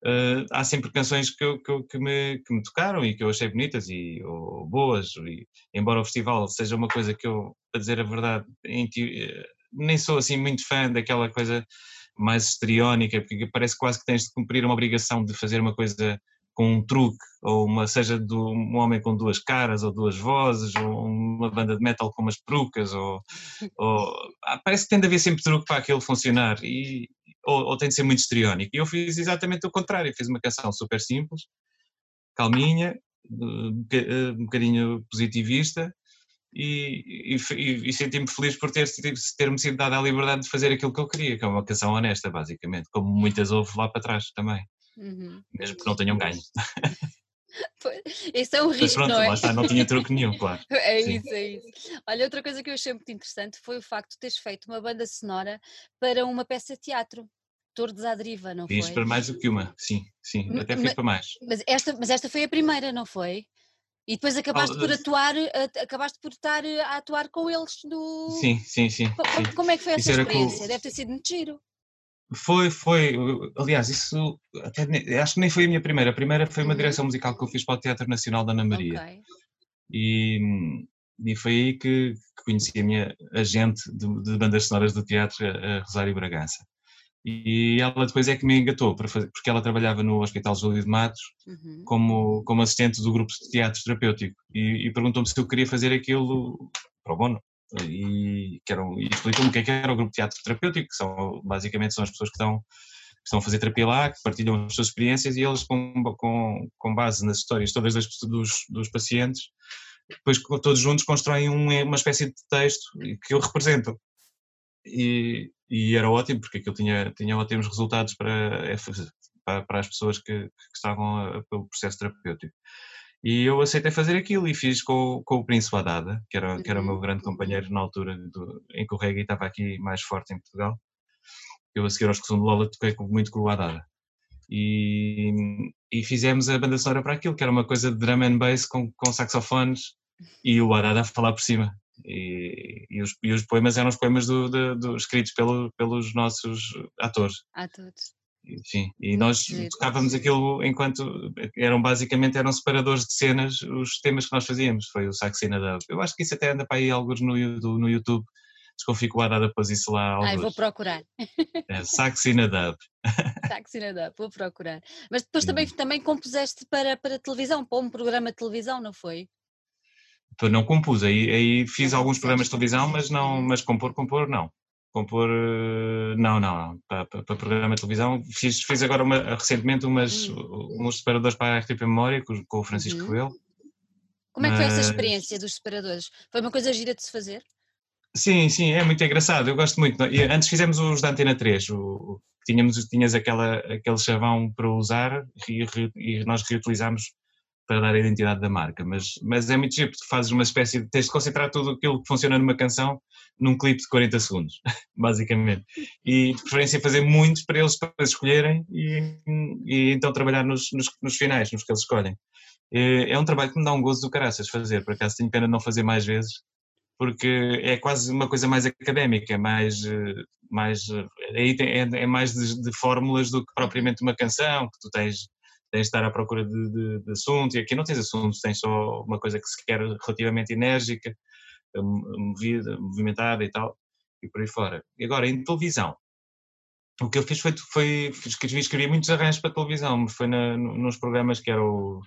uh, há sempre canções que, eu, que, que, me, que me tocaram e que eu achei bonitas e ou, boas, e, embora o festival seja uma coisa que eu, a dizer a verdade, eh, nem sou assim muito fã daquela coisa mais histriónica, porque parece quase que tens de cumprir uma obrigação de fazer uma coisa com um truque, ou uma, seja de um homem com duas caras, ou duas vozes, ou uma banda de metal com umas perucas, ou, [laughs] ou ah, parece que tem de haver sempre truque para aquilo funcionar, e, ou, ou tem de ser muito histriónico. E eu fiz exatamente o contrário, fiz uma canção super simples, calminha, um bocadinho positivista, e, e, e senti-me feliz por ter, ter-me sido dada a liberdade de fazer aquilo que eu queria, que é uma canção honesta, basicamente, como muitas houve lá para trás também. Uhum. Mesmo que não tenham ganho. [laughs]
Esse é um risco, Mas
pronto,
não é?
lá está, não tinha truque nenhum, claro. [laughs]
É Sim. isso, é isso. Olha, outra coisa que eu achei muito interessante foi o facto de teres feito uma banda sonora para uma peça de teatro. Tordes à deriva, não
fiz
foi?
Fiz para mais do que uma, sim, sim, até fiz para mais.
Mas esta, mas esta foi a primeira, não foi? E depois acabaste por atuar, acabaste por estar a atuar com eles no.
Sim, sim, sim.
Como, como é que foi essa Isso experiência? Com... Deve ter sido muito giro.
Foi, foi. Aliás, isso até acho que nem foi a minha primeira. A primeira foi uma uhum. direção musical que eu fiz para o Teatro Nacional da Ana Maria. Okay. E, e foi aí que, que conheci a minha agente de, de bandas sonoras do teatro, a Rosário Bragança. E ela depois é que me engatou, para fazer, porque ela trabalhava no Hospital Júlio de Matos uhum. como, como assistente do grupo de teatro terapêutico e, e perguntou-me se eu queria fazer aquilo para o bono e, que eram, e explicou-me o que, é que era o grupo de teatro terapêutico, que são, basicamente são as pessoas que estão, que estão a fazer terapia lá, que partilham as suas experiências e eles, com, com, com base nas histórias todas das, dos, dos pacientes, depois todos juntos constroem uma espécie de texto que eu represento. E, e era ótimo, porque aquilo tinha, tinha ótimos resultados para, para, para as pessoas que, que estavam pelo processo terapêutico. E eu aceitei fazer aquilo e fiz com, com o Príncipe Haddada, que era, que era o meu uhum. grande companheiro na altura do, em que o reggae estava aqui mais forte em Portugal. Eu a seguir ao Escução de Lola toquei muito com o Haddada. E, e fizemos a banda sonora para aquilo, que era uma coisa de drum and bass com, com saxofones e o Haddada a falar por cima. E, e, os, e os poemas eram os poemas do, do, do escritos pelo, pelos nossos atores.
Atores.
Sim, e nós tocávamos aquilo enquanto eram basicamente eram separadores de cenas os temas que nós fazíamos, foi o Saxina Dub. Eu acho que isso até anda para aí alguns no, no YouTube, desconfio que o Arada pôs isso lá.
Ah, vou procurar.
É, Saxina Dub. [laughs]
Saxina Dub, vou procurar. Mas depois também, também compuseste para, para televisão, para um programa de televisão, não foi?
Não compus, aí, aí fiz alguns programas de televisão, mas não, mas compor, compor não compor. Eh, não, não, para, para, para, programa de televisão. Fiz, fiz agora uma, recentemente umas, hum. uns separadores para a RTP Memória com, com o Francisco uhum. Coelho.
Como é que foi essa experiência dos separadores? Foi uma coisa gira de se fazer?
Sim, sim, é muito engraçado, eu gosto muito. E antes fizemos os da Antena 3, o, tínhamos, tinhas aquela, aquele chavão para usar e, e nós reutilizámos para dar a identidade da marca, mas, mas é muito giro, porque fazes uma espécie de. tens de concentrar tudo aquilo que funciona numa canção num clipe de 40 segundos, [laughs] basicamente. E de preferência fazer muitos para eles para escolherem e, e então trabalhar nos, nos, nos, finais, nos que eles escolhem. É, um trabalho que me dá um gozo do caraças fazer, por acaso tenho pena de não fazer mais vezes, porque é quase uma coisa mais académica, mais, mais, aí é, é mais de, de fórmulas do que propriamente uma canção, que tu tens tens de estar à procura de, de, de assuntos, e aqui não tens assuntos, tens só uma coisa que se quer relativamente enérgica, movida, movimentada e tal, e por aí fora. E agora, em televisão, o que eu fiz foi, foi escrevi, escrevi muitos arranjos para televisão, foi na, nos programas que era o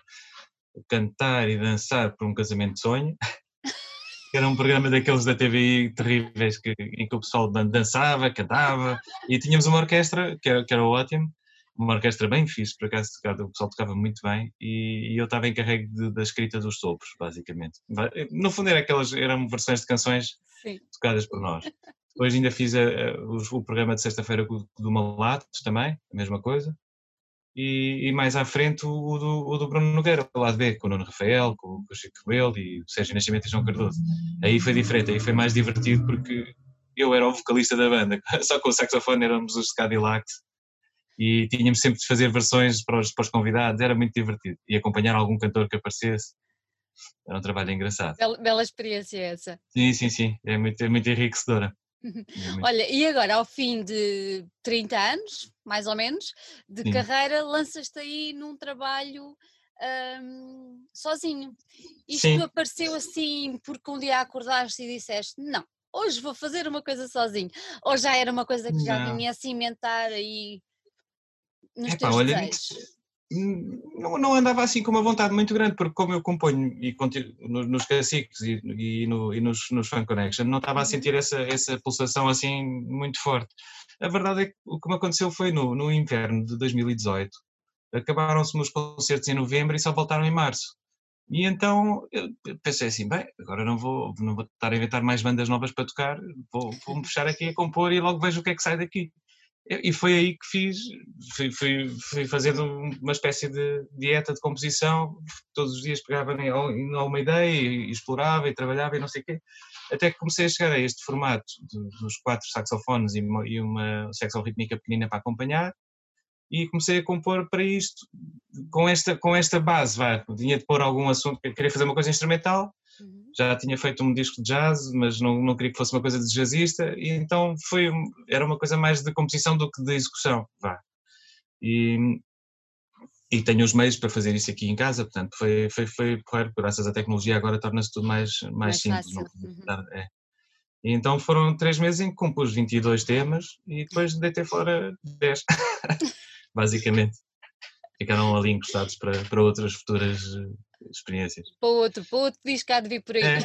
Cantar e Dançar por um Casamento de Sonho, [laughs] que era um programa daqueles da TVI terríveis que, em que o pessoal dançava, cantava, e tínhamos uma orquestra que era, que era ótimo, uma orquestra bem fixe, por acaso o pessoal tocava muito bem e, e eu estava encarregue de, da escrita dos sopros, basicamente. No fundo era aquelas, eram versões de canções Sim. tocadas por nós. Depois ainda fiz a, a, o, o, programa de sexta-feira do Malatos também, a mesma coisa. E, e, mais à frente o do, o do Bruno Nogueira, lá de B, com o Nuno Rafael, com, o Chico Rebelo e o Sérgio Nascimento e João Cardoso. Aí foi diferente, aí foi mais divertido porque eu era o vocalista da banda, [laughs] só com o saxofone éramos os Cadillacs e tínhamos sempre de fazer versões para os, para os convidados, era muito divertido. E acompanhar algum cantor que aparecesse, era um trabalho engraçado.
Bela, bela experiência essa.
Sim, sim, sim, é muito, é muito enriquecedora. [laughs]
É muito... Olha, e agora, ao fim de 30 anos, mais ou menos, de sim. carreira, lanças-te aí num trabalho um, sozinho. Isto sim. apareceu assim porque um dia acordaste e disseste: Não, hoje vou fazer uma coisa sozinho. Ou já era uma coisa que já vinha a cimentar aí nos Epá, teus olha, desejos?
Não, não, andava assim com uma vontade muito grande, porque como eu componho e continuo, nos caciques e, e, no, e nos, nos Fan Connection, não estava a uhum. sentir essa, essa pulsação assim muito forte. A verdade é que o que me aconteceu foi no, no inverno de 2018, acabaram-se meus concertos em novembro e só voltaram em março. E então eu pensei assim, bem, agora não vou, não vou estar a inventar mais bandas novas para tocar, vou, vou fechar aqui a compor e logo vejo o que é que sai daqui. E foi aí que fiz, fui, fui, fui fazendo uma espécie de dieta de composição, todos os dias pegava em uma ideia e, explorava e trabalhava e não sei o quê, até que comecei a chegar a este formato dos quatro saxofones e uma, e uma secção rítmica pequenina para acompanhar, e comecei a compor para isto com esta, com esta base, vá, tinha de pôr algum assunto, queria fazer uma coisa instrumental. Já tinha feito um disco de jazz, mas não, não queria que fosse uma coisa de jazzista, e então foi, era uma coisa mais de composição do que de execução. Vá. E, e tenho os meios para fazer isso aqui em casa, portanto, foi, foi, foi claro, graças à tecnologia agora torna-se tudo mais, mais, mais simples. Uhum. é. E então foram três meses em que compus 22 temas e depois deitei fora 10, [laughs] basicamente. Ficaram ali encostados para, para outras futuras eh, experiências.
Para outro, para outro disco há de vir por aí. É,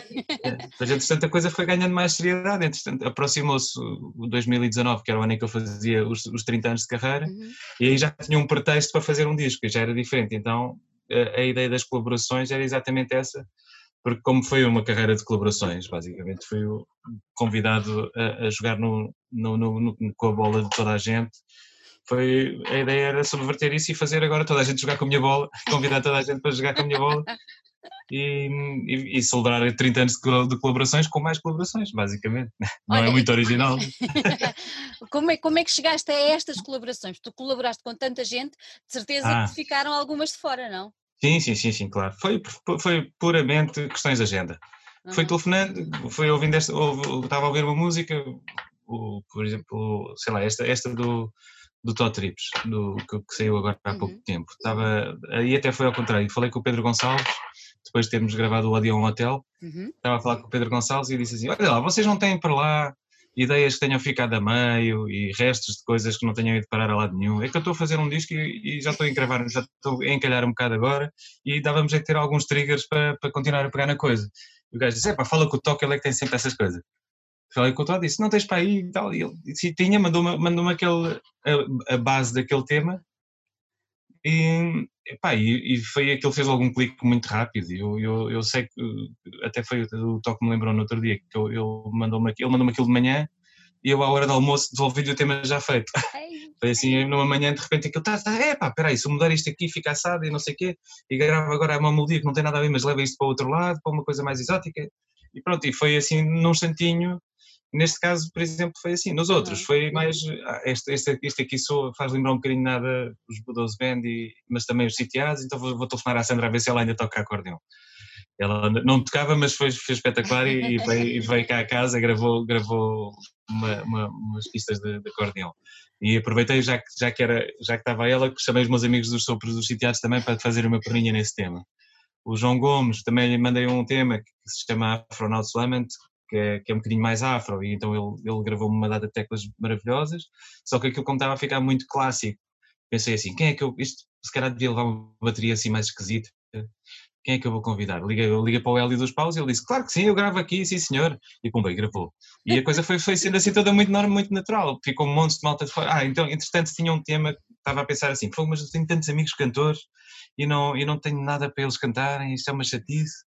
é. Mas entretanto a coisa foi ganhando mais seriedade, entretanto aproximou-se o 2019, que era o ano em que eu fazia os, os 30 anos de carreira, uhum. e aí já tinha um pretexto para fazer um disco, e já era diferente, então a, a ideia das colaborações era exatamente essa, porque como foi uma carreira de colaborações, basicamente fui convidado a, a jogar no, no, no, com a bola de toda a gente, foi, a ideia era subverter isso e fazer agora toda a gente jogar com a minha bola, convidar toda a gente para jogar com a minha bola [laughs] e, e, e celebrar 30 anos de, de, colaborações com mais colaborações, basicamente. Não é Olha, é muito original. [laughs]
como, é, como é que chegaste a estas colaborações? Tu colaboraste com tanta gente, de certeza ah. que ficaram algumas de fora, não?
Sim, sim, sim, sim, claro. Foi, foi puramente questões de agenda. Uhum. Foi telefonando, foi ouvindo esta, estava a ouvir uma música, ou, por exemplo, sei lá, esta, esta do, do Tó Trips, do, que, que, saiu agora há uhum. pouco tempo. Estava, aí até foi ao contrário, falei com o Pedro Gonçalves, depois de termos gravado o Adião Hotel, uhum. estava a falar com o Pedro Gonçalves e disse assim, olha lá, vocês não têm para lá ideias que tenham ficado a meio e restos de coisas que não tenham ido parar a lado nenhum. É que eu estou a fazer um disco e, e já estou a encravar, já estou a encalhar um bocado agora e dávamos a ter alguns triggers para, para continuar a pegar na coisa. E o gajo disse, é pá, fala com o Toque, ele é que tem sempre essas coisas. Falei com o Toque, disse, não tens para aí e tal. E ele disse, tinha, mandou-me mandou aquele, a, a base daquele tema e, epá, e, e foi aquilo fez algum clique muito rápido. Eu, eu, eu sei que até foi o Toque me lembrou no outro dia que eu, eu mandou ele mandou-me aquilo de manhã e eu à hora do almoço devolvi-lhe o tema já feito. [laughs] foi assim, numa manhã de repente aquilo está, tá, é pá, peraí, se eu mudar isto aqui fica assado e não sei o quê, e grava agora uma melodia que não tem nada a ver, mas leva isto para o outro lado, para uma coisa mais exótica. E pronto, e foi assim num instantinho Neste caso, por exemplo, foi assim. Nos outros, foi mais. Ah, este, este, este aqui faz lembrar um bocadinho nada os Budos Band, e, mas também os CTAs, então vou, vou telefonar à Sandra a ver se ela ainda toca acordeão. Ela não tocava, mas foi, foi espetacular e, e, veio, e veio cá a casa, gravou, gravou uma, uma, umas pistas de, de acordeão. E aproveitei, já que, já que, era, já que estava ela, que chamei os meus amigos dos sopros dos sitiados também para fazer uma perninha nesse tema. O João Gomes também lhe mandei um tema que se chama Afronauts Lament, que é, que é um bocadinho mais afro, e então ele, ele gravou uma data de teclas maravilhosas, só que aquilo como estava a ficar muito clássico, pensei assim, quem é que eu, isto se calhar devia levar uma bateria assim mais esquisita, quem é que eu vou convidar? Liga, liga para o Hélio dos Paus e ele disse, claro que sim, eu gravo aqui, sim senhor, e pum, bem, gravou. E a coisa foi, foi sendo assim toda muito normal, muito natural, ficou um monte de malta de fora, ah, então, entretanto tinha um tema, estava a pensar assim, mas eu tenho tantos amigos cantores, e não, e não tenho nada para eles cantarem, isto é uma chatice,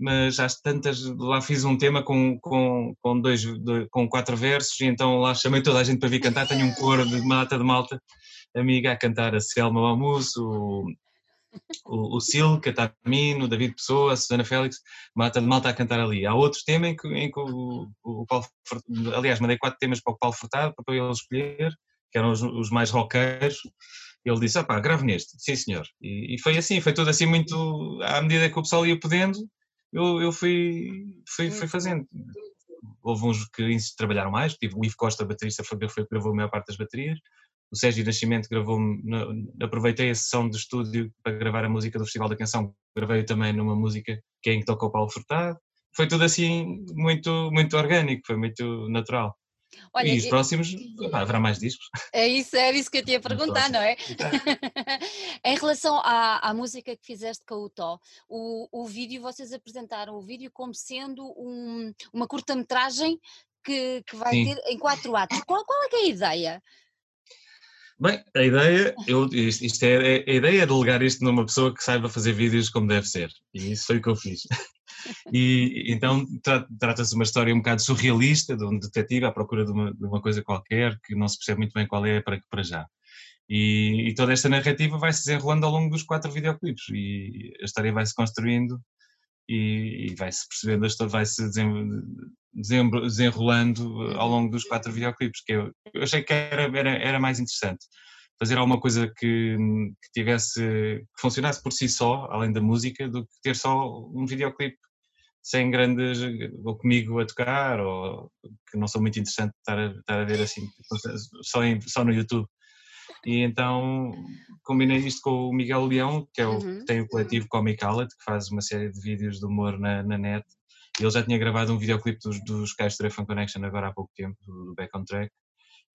mas às tantas lá fiz um tema com, com, com, dois, dois, com quatro versos e então lá chamei toda a gente para vir cantar, tenho um coro de mata de malta amiga a cantar a Selma Mamus, o, o, o a Tamino, o David Pessoa, a Susana Félix, mata de malta a cantar ali. Há outro tema em que, em que o, o Paulo aliás, mandei quatro temas para o Paulo Furtado para ele escolher, que eram os, os mais roqueiros, ele disse, ah pá, grave neste, sim senhor. E, e, foi assim, foi tudo assim muito, à medida que o pessoal ia podendo, eu, eu fui, fui, fui fazendo. Houve uns que trabalharam mais, tive o Ivo Costa, baterista, foi, foi que gravou a maior parte das baterias. O Sérgio Nascimento gravou aproveitei a sessão de estúdio para gravar a música do Festival da Canção, gravei também numa música que é em que tocou o Paulo Furtado. Foi tudo assim muito, muito orgânico, foi muito natural. Olha, e os próximos, haverá mais discos.
É isso, era isso que eu tinha a [laughs] perguntar, não é? [laughs] em relação à, à, música que fizeste com o Tó, o, o vídeo, vocês apresentaram o vídeo como sendo um, uma curta-metragem que, que vai Sim. ter em quatro atos. Qual, qual é, é a ideia?
Bem, a ideia, eu, isto, isto é, é, a ideia é delegar isto numa pessoa que saiba fazer vídeos como deve ser. E isso foi o que eu fiz. [laughs] E então tra trata-se de uma história um bocado surrealista, de um detetive à procura de uma, de uma, coisa qualquer que não se percebe muito bem qual é para, para já. E, e toda esta narrativa vai se desenrolando ao longo dos quatro videoclipes e a história vai se construindo e, e vai-se percebendo, a história vai-se desenrolando ao longo dos quatro videoclipes, que eu, eu achei que era, era, era mais interessante fazer alguma coisa que, que, tivesse que funcionasse por si só, além da música, do que ter só um videoclipe sem grandes, ou comigo a tocar, ou que não sou muito interessante estar a, estar a ver assim, só, em, só no YouTube. E então combinei isto com o Miguel Leão, que, é o, uhum. que tem o coletivo Comic Outlet, que faz uma série de vídeos de humor na, na net. Ele já tinha gravado um videoclipe dos, dos Castro Fan Connection agora há pouco tempo, do Back on Track.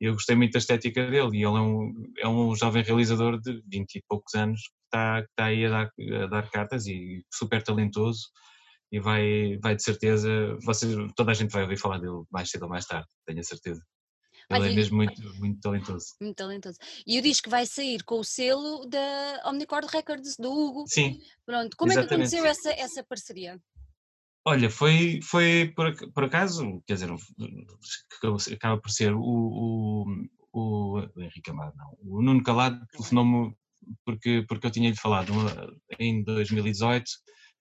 eu gostei muito da estética dele e ele é um, é um jovem realizador de 20 e poucos anos que está, que está aí a dar, a dar cartas e super talentoso e vai, vai de certeza, vocês, toda a gente vai ouvir falar dele mais cedo ou mais tarde, tenho a certeza. Ele Olha, é mesmo muito, muito talentoso.
Muito talentoso. E o disco vai sair com o selo da Omnicord Records, do Hugo.
Sim.
Pronto, como exatamente. é que aconteceu essa, essa parceria?
Olha, foi, foi por, por acaso, quer dizer, acaba por ser o, o, o, o Henrique Amado, não, o Nuno Calado telefonou-me porque, porque eu tinha-lhe falado em 2018,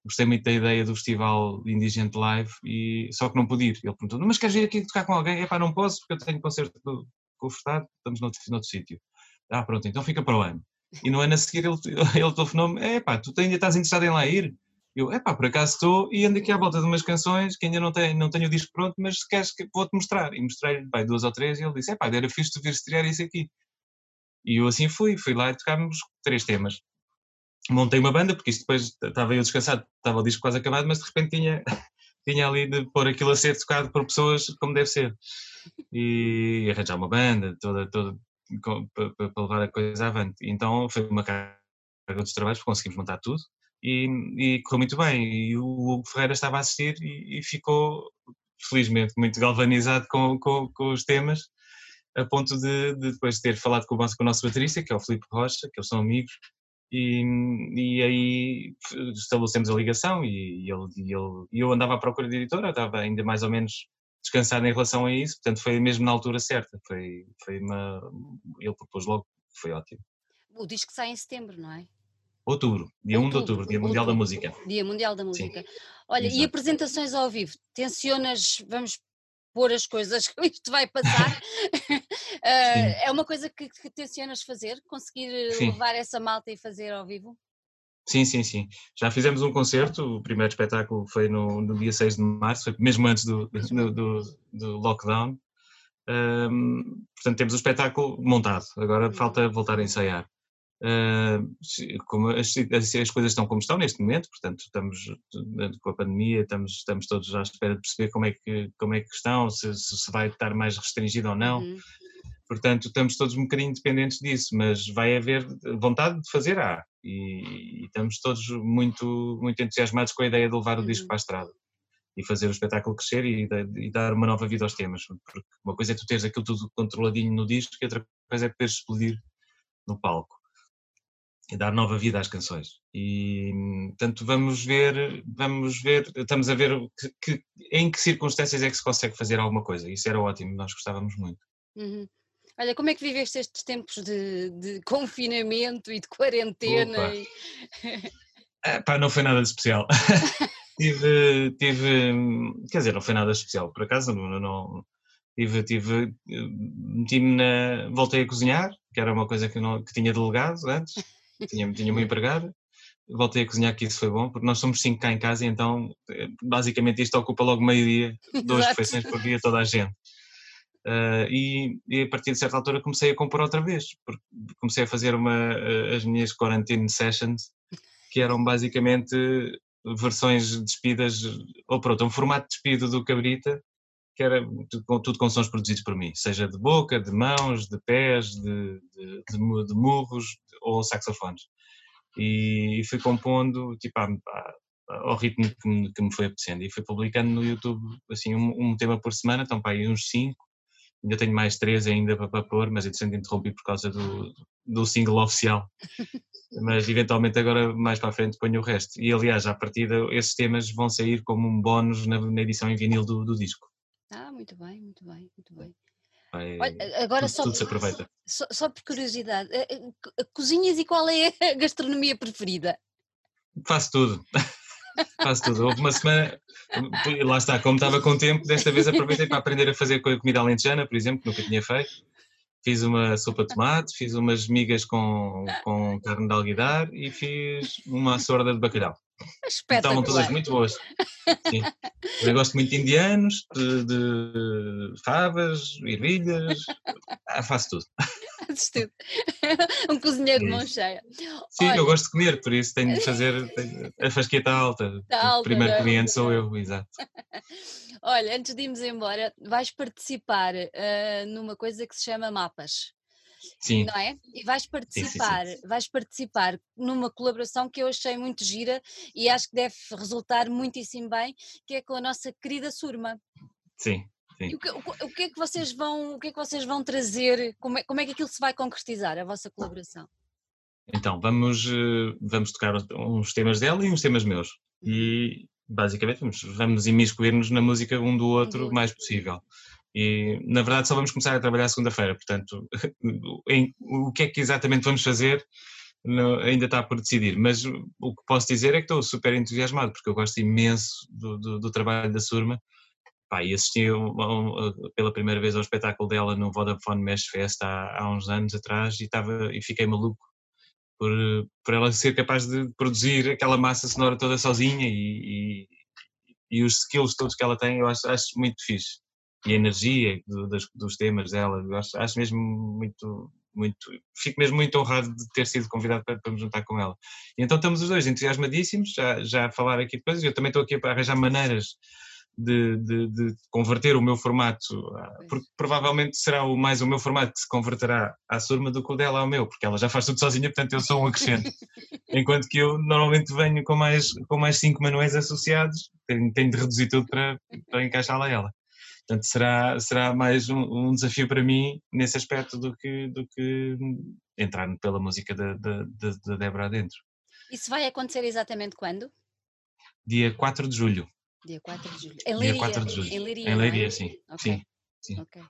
gostei muito da ideia do festival Indigente Live, e, só que não pude ir. Ele perguntou, mas queres vir aqui tocar com alguém? Epá, não posso porque eu tenho concerto com o estamos noutro, noutro sítio. Ah, pronto, então fica para o ano. E no ano a seguir ele, [laughs] ele telefonou-me, epá, tu ainda estás interessado em lá ir? Eu, epá, por acaso estou e ando aqui à volta de umas canções que ainda não tenho, não tenho o disco pronto, mas se queres que vou-te mostrar. E mostrei-lhe, duas ou três e ele disse, epá, era fixe tu vir estrear isso aqui. E eu assim fui, fui lá e tocámos três temas. Montei uma banda, porque isto depois estava eu descansado, estava o disco quase acabado, mas de repente tinha, [laughs] tinha ali de pôr aquilo a ser tocado por pessoas como deve ser. E arranjar uma banda, toda, toda para levar a coisa avante. Então foi uma carga de trabalhos, conseguimos montar tudo e, e correu muito bem. E o Hugo Ferreira estava a assistir e, e ficou, felizmente, muito galvanizado com, com, com os temas, a ponto de, de, depois ter falado com o, com o nosso baterista, que é o Filipe Rocha, que eles são amigos, e, e aí estabelecemos a ligação e, e ele, e ele, eu andava à procura de editora, estava ainda mais ou menos descansado em relação a isso, portanto foi mesmo na altura certa, foi, foi uma, ele propôs logo, foi ótimo.
O disco sai em setembro, não é?
Outubro, dia outubro, 1 de outubro, Dia Mundial outubro, da Música.
Dia Mundial da Música. Sim, Olha, exato. e apresentações ao vivo? Tensionas, vamos pôr as coisas [laughs] que isto vai passar? [laughs] uh, é uma coisa que, que tensionas fazer? Conseguir sim. levar essa malta e fazer ao vivo?
Sim, sim, sim. Já fizemos um concerto, o primeiro espetáculo foi no, no dia 6 de março, foi mesmo antes do, do, do, do lockdown. Um, portanto, temos o espetáculo montado, agora uhum. falta voltar a ensaiar. Uh, como as, as, as, coisas estão como estão neste momento, portanto estamos com a pandemia, estamos, estamos todos à espera de perceber como é que, como é que estão, se, se vai estar mais restringido ou não. Uhum. Portanto, estamos todos um bocadinho dependentes disso, mas vai haver vontade de fazer há. E, e estamos todos muito, muito entusiasmados com a ideia de levar o disco uhum. para a estrada e fazer o espetáculo crescer e, e, dar uma nova vida aos temas. Porque uma coisa é tu teres aquilo tudo controladinho no disco e outra coisa é poderes explodir no palco e dar nova vida às canções. E, portanto, vamos ver, vamos ver, estamos a ver que, que, em que circunstâncias é que se consegue fazer alguma coisa. Isso era ótimo, nós gostávamos muito.
Uhum. Olha, como é que viveste estes tempos de, de [laughs] confinamento e de quarentena? E...
Ah, pá, não foi nada de especial. [laughs] tive, tive, quer dizer, não foi nada especial, por acaso não, não tive, tive meti-me na, voltei a cozinhar, que era uma coisa que, não, que tinha delegado antes, tinha, tinha uma empregada, voltei a cozinhar que isso foi bom, porque nós somos cinco cá em casa, então eh, basicamente isto ocupa logo meio-dia, [laughs] duas refeições por dia, toda a gente. Uh, e, e, a partir de certa altura comecei a compor outra vez, porque comecei a fazer uma, uh, as minhas quarantine sessions, que eram basicamente versões despidas, ou pronto, um formato de despido do Cabrita, que era tudo com, tudo com sons produzidos por mim, seja de boca, de mãos, de pés, de, de, de, de murros ou saxofones. E fui compondo tipo, ao ritmo que me, que me foi apetecendo e fui publicando no YouTube assim, um, um tema por semana, então para aí uns cinco, ainda tenho mais três ainda para, para pôr, mas entretanto interrompi por causa do, do single oficial. [laughs] mas eventualmente agora mais para a frente ponho o resto. E aliás, à partida, esses temas vão sair como um bónus na, na edição em vinil do, do disco.
Muito bem, muito bem, muito bem.
Vai, Olha, agora tudo, só, tudo se aproveita.
Só, só, por curiosidade, eh, eh, cozinhas e qual é a gastronomia preferida?
Faço tudo. Faço tudo. Houve uma semana, lá está, como estava com tempo, desta vez aproveitei para aprender a fazer comida alentejana, por exemplo, que nunca tinha feito. Fiz uma sopa de tomate, fiz umas migas com, com carne de alguidar e fiz uma sorda de bacalhau. Estavam todas muito boas. Sim. Eu gosto muito de indianos, de, de favas, ervilhas, ah, faço tudo.
Fazes tudo. [laughs] um cozinheiro de mão cheia.
Sim, Olha, eu gosto de comer, por isso tenho de fazer [laughs] a fasqueta alta. Tá alta o primeiro é? cliente sou eu, exato. [laughs]
Olha, antes de irmos embora, vais participar uh, numa coisa que se chama mapas. Sim. Não é? E vais participar, sim, sim, vais participar numa colaboração que eu achei muito gira e acho que deve resultar muitíssimo bem, que é com a nossa querida Surma.
Sim.
O que, o, o, que, é que vocês vão, o que é que vocês vão trazer? Como é, como é que aquilo se vai concretizar, a vossa colaboração?
Então, vamos, eh, vamos tocar uns temas dela e uns temas meus. E basicamente vamos, vamos imiscuir-nos na música um do outro o mais possível. E na verdade só vamos começar a trabalhar segunda-feira, portanto, [laughs] em, o que é que exatamente vamos fazer ainda está por decidir, mas o que posso dizer é que estou super entusiasmado, porque eu gosto imenso do, do, do trabalho da Surma. Pá, e assisti um, um, pela primeira vez ao espetáculo dela no Vodafone Mesh Fest há, há uns anos atrás e, estava, e fiquei maluco por, por ela ser capaz de produzir aquela massa sonora toda sozinha e, e, e os skills todos que ela tem, eu acho, acho muito fixe e a energia do, dos, dos, temas dela. Acho, acho, mesmo muito, muito. Fico mesmo muito honrado de ter sido convidado para, para me juntar com ela. E então estamos os dois entusiasmadíssimos, já, já a falar aqui de coisas. Eu também estou aqui para arranjar maneiras. De, de, de, converter o meu formato, ah, porque provavelmente será o, mais o meu formato que se converterá à surma do que o dela ao meu, porque ela já faz tudo sozinha, portanto eu sou um acrescente. [laughs] Enquanto que eu normalmente venho com mais, com mais cinco manuais associados, tenho, tenho de reduzir tudo para, para encaixá-la a ela. Portanto, será, será mais um, um, desafio para mim nesse aspecto do que, do que entrar pela música da, da, da Débora dentro.
Isso vai acontecer exatamente quando?
Dia 4 de julho.
Dia 4 de julho. Em Leiria? Dia 4 de julho.
Em Leiria, em Leiria é? sim. Okay. sim. sim. Okay.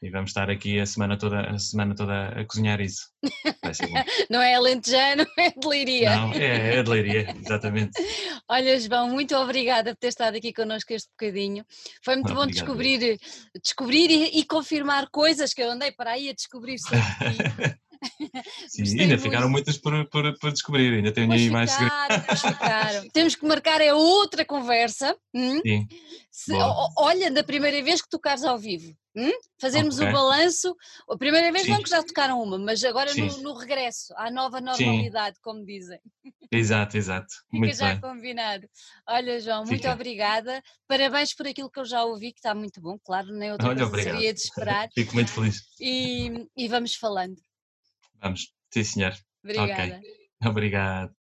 E vamos estar aqui a semana toda a, semana toda a cozinhar isso. [laughs]
não é alentejano, [laughs] é de leiria.
Não, é, é de leiria, exatamente. [laughs]
Olha, João, muito obrigada por ter estado aqui connosco este bocadinho. Foi muito bom descobrir, descobrir e, e, confirmar coisas que eu andei para aí a descobrir sobre ti. [laughs]
Sim, ainda muito. ficaram muitas por, por, por, descobrir, ainda tenho aí mais
ficaram. [laughs] Temos que marcar é outra conversa. Hum? Sim. Se, olha, da primeira vez que tocares ao vivo. Hum? Fazermos okay. o balanço. A primeira vez Sim. não que já tocaram uma, mas agora no, no, regresso, à nova normalidade, Sim. como dizem.
Exato, exato. [laughs]
Fica
muito
já
bem.
combinado. Olha, João, Fica. muito obrigada. Parabéns por aquilo que eu já ouvi, que está muito bom, claro, nem outra Olha, coisa seria de esperar.
Fico muito feliz.
E, e vamos falando.
Vamos, sim senhor.
Obrigada.
Ok, obrigado.